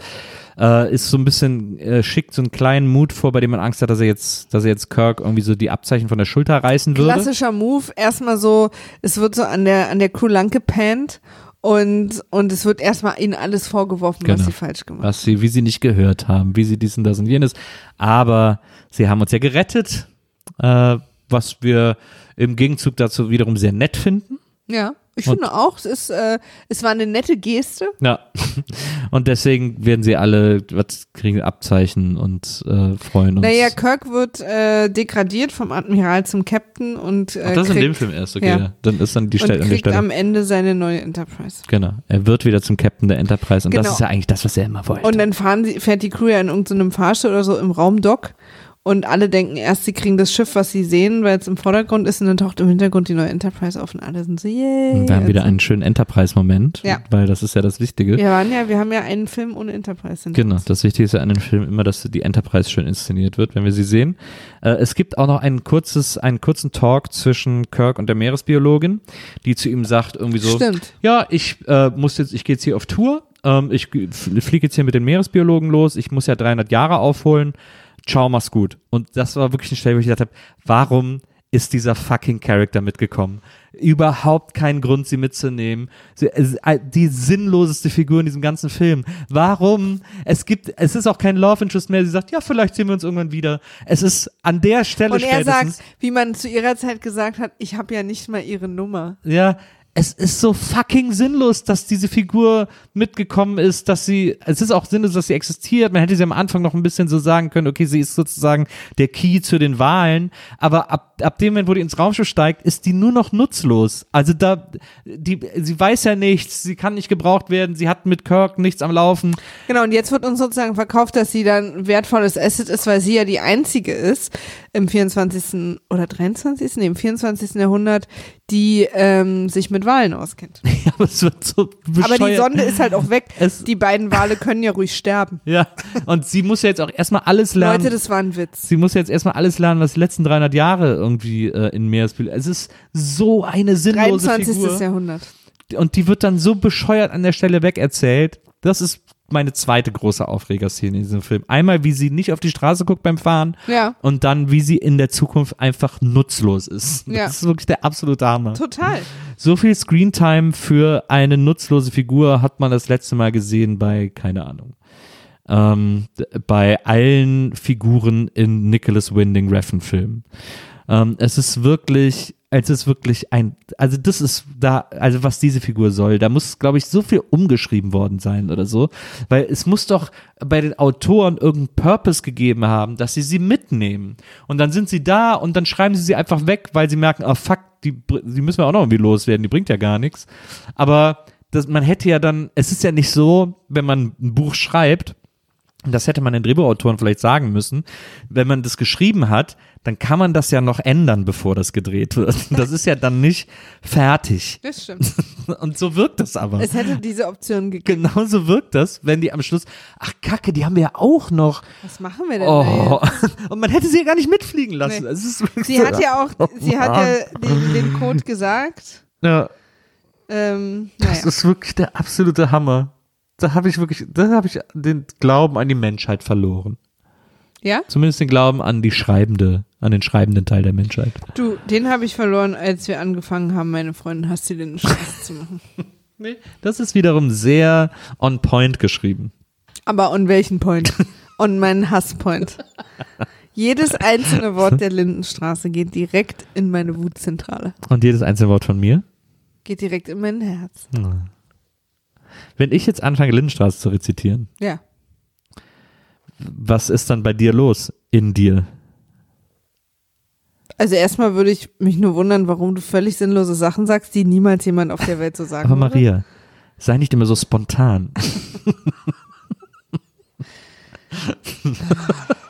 äh, ist so ein bisschen, äh, schickt so einen kleinen Mut vor, bei dem man Angst hat, dass er jetzt, dass er jetzt Kirk irgendwie so die Abzeichen von der Schulter reißen würde. Klassischer Move, erstmal so, es wird so an der, an der Crew lang gepannt und, und es wird erstmal ihnen alles vorgeworfen, was Genau. sie falsch gemacht haben. was sie, wie sie nicht gehört haben, wie sie dies und das und jenes. Aber sie haben uns ja gerettet, äh, was wir im Gegenzug dazu wiederum sehr nett finden. Ja, ich Und- finde auch, es ist, äh, es war eine nette Geste. Ja. Und deswegen werden sie alle, was kriegen Abzeichen und äh, freuen uns. Naja, Kirk wird äh, degradiert vom Admiral zum Captain und, äh, Ach, das ist in dem kriegt, Film erst, okay. ja. Dann ist dann die Stelle an der kriegt Stelle. am Ende seine neue Enterprise. Genau. Er wird wieder zum Captain der Enterprise und Genau. das ist ja eigentlich das, was er immer wollte. Und dann fahren sie, fährt die Crew ja in irgendeinem Fahrstuhl oder so im Raumdock und alle denken erst, sie kriegen das Schiff, was sie sehen, weil es im Vordergrund ist und dann taucht im Hintergrund die neue Enterprise auf und alle sind so, yay. Und wir haben wieder Also, einen schönen Enterprise-Moment, Ja. weil das ist ja das Wichtige. wir waren ja, wir haben ja einen Film ohne Enterprise. Genau, uns. das Wichtige ist ja an den Filmen immer, dass die Enterprise schön inszeniert wird, wenn wir sie sehen. Äh, es gibt auch noch ein kurzes, einen kurzen Talk zwischen Kirk und der Meeresbiologin, die zu ihm sagt irgendwie so, Stimmt. ja, ich äh, muss jetzt, ich gehe jetzt hier auf Tour, ähm, ich fliege jetzt hier mit den Meeresbiologen los, ich muss ja 300 Jahre aufholen, ciao, mach's gut. Und das war wirklich eine Stelle, wo ich gedacht habe, warum ist dieser fucking Charakter mitgekommen? Überhaupt keinen Grund, sie mitzunehmen. Sie, die sinnloseste Figur in diesem ganzen Film. Warum? Es gibt, es ist auch kein Love Interest mehr. Sie sagt, ja, vielleicht sehen wir uns irgendwann wieder. Es ist an der Stelle Und er sagt, wie man zu ihrer Zeit gesagt hat, ich habe ja nicht mal ihre Nummer. Ja, es ist so fucking sinnlos, dass diese Figur mitgekommen ist, dass sie, es ist auch sinnlos, dass sie existiert. Man hätte sie am Anfang noch ein bisschen so sagen können, okay, sie ist sozusagen der Key zu den Wahlen, aber ab, ab dem Moment, wo die ins Raumschiff steigt, ist die nur noch nutzlos. Also da, die, sie weiß ja nichts, sie kann nicht gebraucht werden, sie hat mit Kirk nichts am Laufen. Genau, und jetzt wird uns sozusagen verkauft, dass sie dann wertvolles Asset ist, weil sie ja die einzige ist im 24. oder 23. Nee, im 24. Jahrhundert, die ähm, sich mit Wahlen auskennt. Ja, aber es wird so bescheuert. Aber die Sonde ist halt auch weg. Es- die beiden Wale können ja ruhig sterben. Ja, und sie muss ja jetzt auch erstmal alles lernen. Leute, das war ein Witz. Sie muss jetzt erstmal alles lernen, was die letzten 300 Jahre irgendwie äh, in Meeresbiologie. Es ist so eine sinnlose 23. Figur. Jahrhundert. Und die wird dann so bescheuert an der Stelle wegerzählt. Das ist meine zweite große Aufregerszene in diesem Film. Einmal, wie sie nicht auf die Straße guckt beim Fahren Ja, und dann, wie sie in der Zukunft einfach nutzlos ist. Ja. Das ist wirklich der absolute Hammer. total. So viel Screentime für eine nutzlose Figur hat man das letzte Mal gesehen bei, keine Ahnung, ähm, bei allen Figuren in Nicholas Winding Refn Filmen. Ähm, es ist wirklich, es ist wirklich ein, also das ist da, also was diese Figur soll, da muss, glaube ich, so viel umgeschrieben worden sein oder so, weil es muss doch bei den Autoren irgendeinen Purpose gegeben haben, dass sie sie mitnehmen. Und dann sind sie da und dann schreiben sie sie einfach weg, weil sie merken, oh fuck, die, die müssen wir auch noch irgendwie loswerden, die bringt ja gar nichts. Aber das, man hätte ja dann, es ist ja nicht so, wenn man ein Buch schreibt, das hätte man den Drehbuchautoren vielleicht sagen müssen, wenn man das geschrieben hat, dann kann man das ja noch ändern, bevor das gedreht wird. Das ist ja dann nicht fertig. Das stimmt. Und so wirkt das aber. Es hätte diese Option gegeben. Genauso wirkt das, wenn die am Schluss, ach Kacke, die haben wir ja auch noch. Was machen wir denn Oh. Und man hätte sie ja gar nicht mitfliegen lassen. Nee. Sie hat ja auch, sie hat ja den, den Code gesagt. ja, Ähm, das naja. ist wirklich der absolute Hammer. Da habe ich wirklich, da habe ich den Glauben an die Menschheit verloren. Ja? Zumindest den Glauben an die schreibende, an den schreibenden Teil der Menschheit. Du, den habe ich verloren, als wir angefangen haben, meine Freundin hast du den Spaß zu machen. Das ist wiederum sehr on point geschrieben. Aber on welchen Point? On meinen Hasspoint. Jedes einzelne Wort der Lindenstraße geht direkt in meine Wutzentrale. Und jedes einzelne Wort von mir. Geht direkt in mein Herz. Wenn ich jetzt anfange, Lindenstraße zu rezitieren, Ja. was ist dann bei dir los in dir? Also erstmal würde ich mich nur wundern, warum du völlig sinnlose Sachen sagst, die niemals jemand auf der Welt so sagen Aber würde. Maria, sei nicht immer so spontan.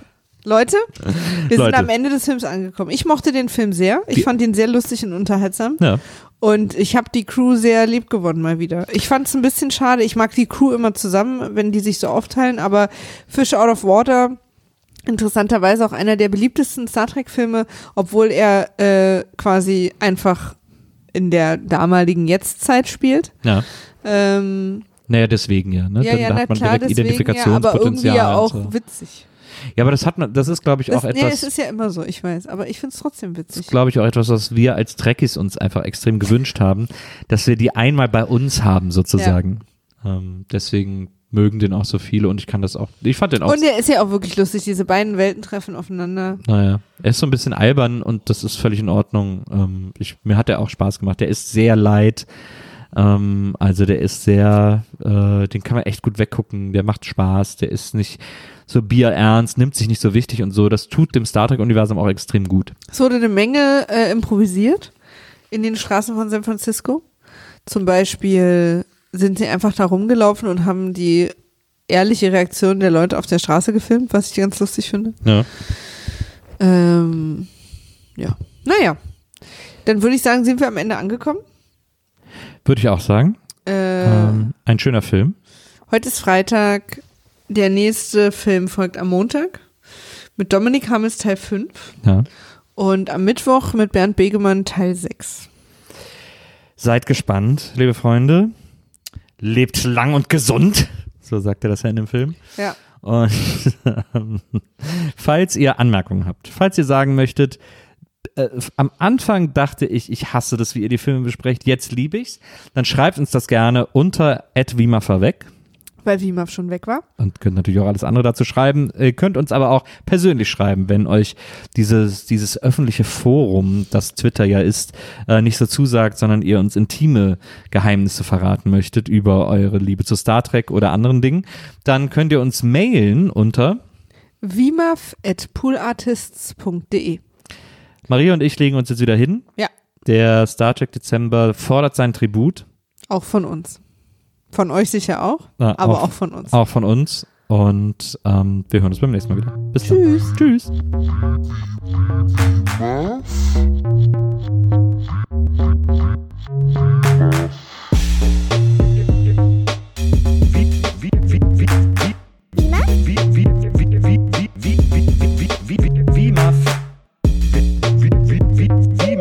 Leute, wir Leute. sind am Ende des Films angekommen. Ich mochte den Film sehr. Ich Die- fand ihn sehr lustig und unterhaltsam. Ja. Und ich habe die Crew sehr lieb gewonnen mal wieder. Ich fand es ein bisschen schade. Ich mag die Crew immer zusammen, wenn die sich so aufteilen. Aber Fish Out of Water, interessanterweise auch einer der beliebtesten Star Trek-Filme, obwohl er äh, quasi einfach in der damaligen Jetztzeit spielt. Ja. Ähm, Naja, deswegen ja. Ne? ja, Dann ja, hat man klar, direkt deswegen ja, aber irgendwie Identifikationspotenzial. ja auch so. witzig. Ja, aber das hat man, das ist, glaube ich, Das, auch nee, es etwas, ist ja immer so, ich weiß, aber ich finde es trotzdem witzig. glaube ich, auch etwas, was wir als Trekkies uns einfach extrem gewünscht haben, dass wir die einmal bei uns haben, sozusagen. Ähm, deswegen mögen den auch so viele und ich kann das auch, ich fand den auch, Und er ist ja auch wirklich lustig, diese beiden Welten treffen aufeinander. naja, er ist so ein bisschen albern und das ist völlig in Ordnung. Ähm, ich, mir hat er auch Spaß gemacht. Der ist sehr light. Ähm, also der ist sehr, äh, den kann man echt gut weggucken. Der macht Spaß. Der ist nicht so bierernst, nimmt sich nicht so wichtig und so. Das tut dem Star Trek-Universum auch extrem gut. Es wurde eine Menge äh, improvisiert in den Straßen von San Francisco. Zum Beispiel sind sie einfach da rumgelaufen und haben die ehrliche Reaktion der Leute auf der Straße gefilmt, was ich ganz lustig finde. Ja. Ähm, ja, naja. Dann würde ich sagen, sind wir am Ende angekommen. Würde ich auch sagen. Äh, Ähm, ein schöner Film. Heute ist Freitag. Der nächste Film folgt am Montag mit Dominik Hammes Teil 5 Ja. und am Mittwoch mit Bernd Begemann Teil 6. Seid gespannt, liebe Freunde. Lebt lang und gesund. So sagt er das ja in dem Film. Ja. Und ähm, falls ihr Anmerkungen habt, falls ihr sagen möchtet, äh, am Anfang dachte ich, ich hasse das, wie ihr die Filme besprecht, jetzt liebe ich's, dann schreibt uns das gerne unter @wimaverweg Weil Wimaf schon weg war. und könnt natürlich auch alles andere dazu schreiben. Ihr könnt uns aber auch persönlich schreiben, wenn euch dieses, dieses öffentliche Forum, das Twitter ja ist, äh, nicht so zusagt, sondern ihr uns intime Geheimnisse verraten möchtet über eure Liebe zu Star Trek oder anderen Dingen, dann könnt ihr uns mailen unter Wimaf at poolartists.de. Maria und ich legen uns jetzt wieder hin. Ja, Der Star Trek Dezember fordert sein Tribut. auch von uns. Von euch sicher auch, Ja, aber auch- auch von uns. Auch von uns. Und ähm, wir hören uns beim nächsten Mal wieder. Bis Tschüss. dann. Tschüss.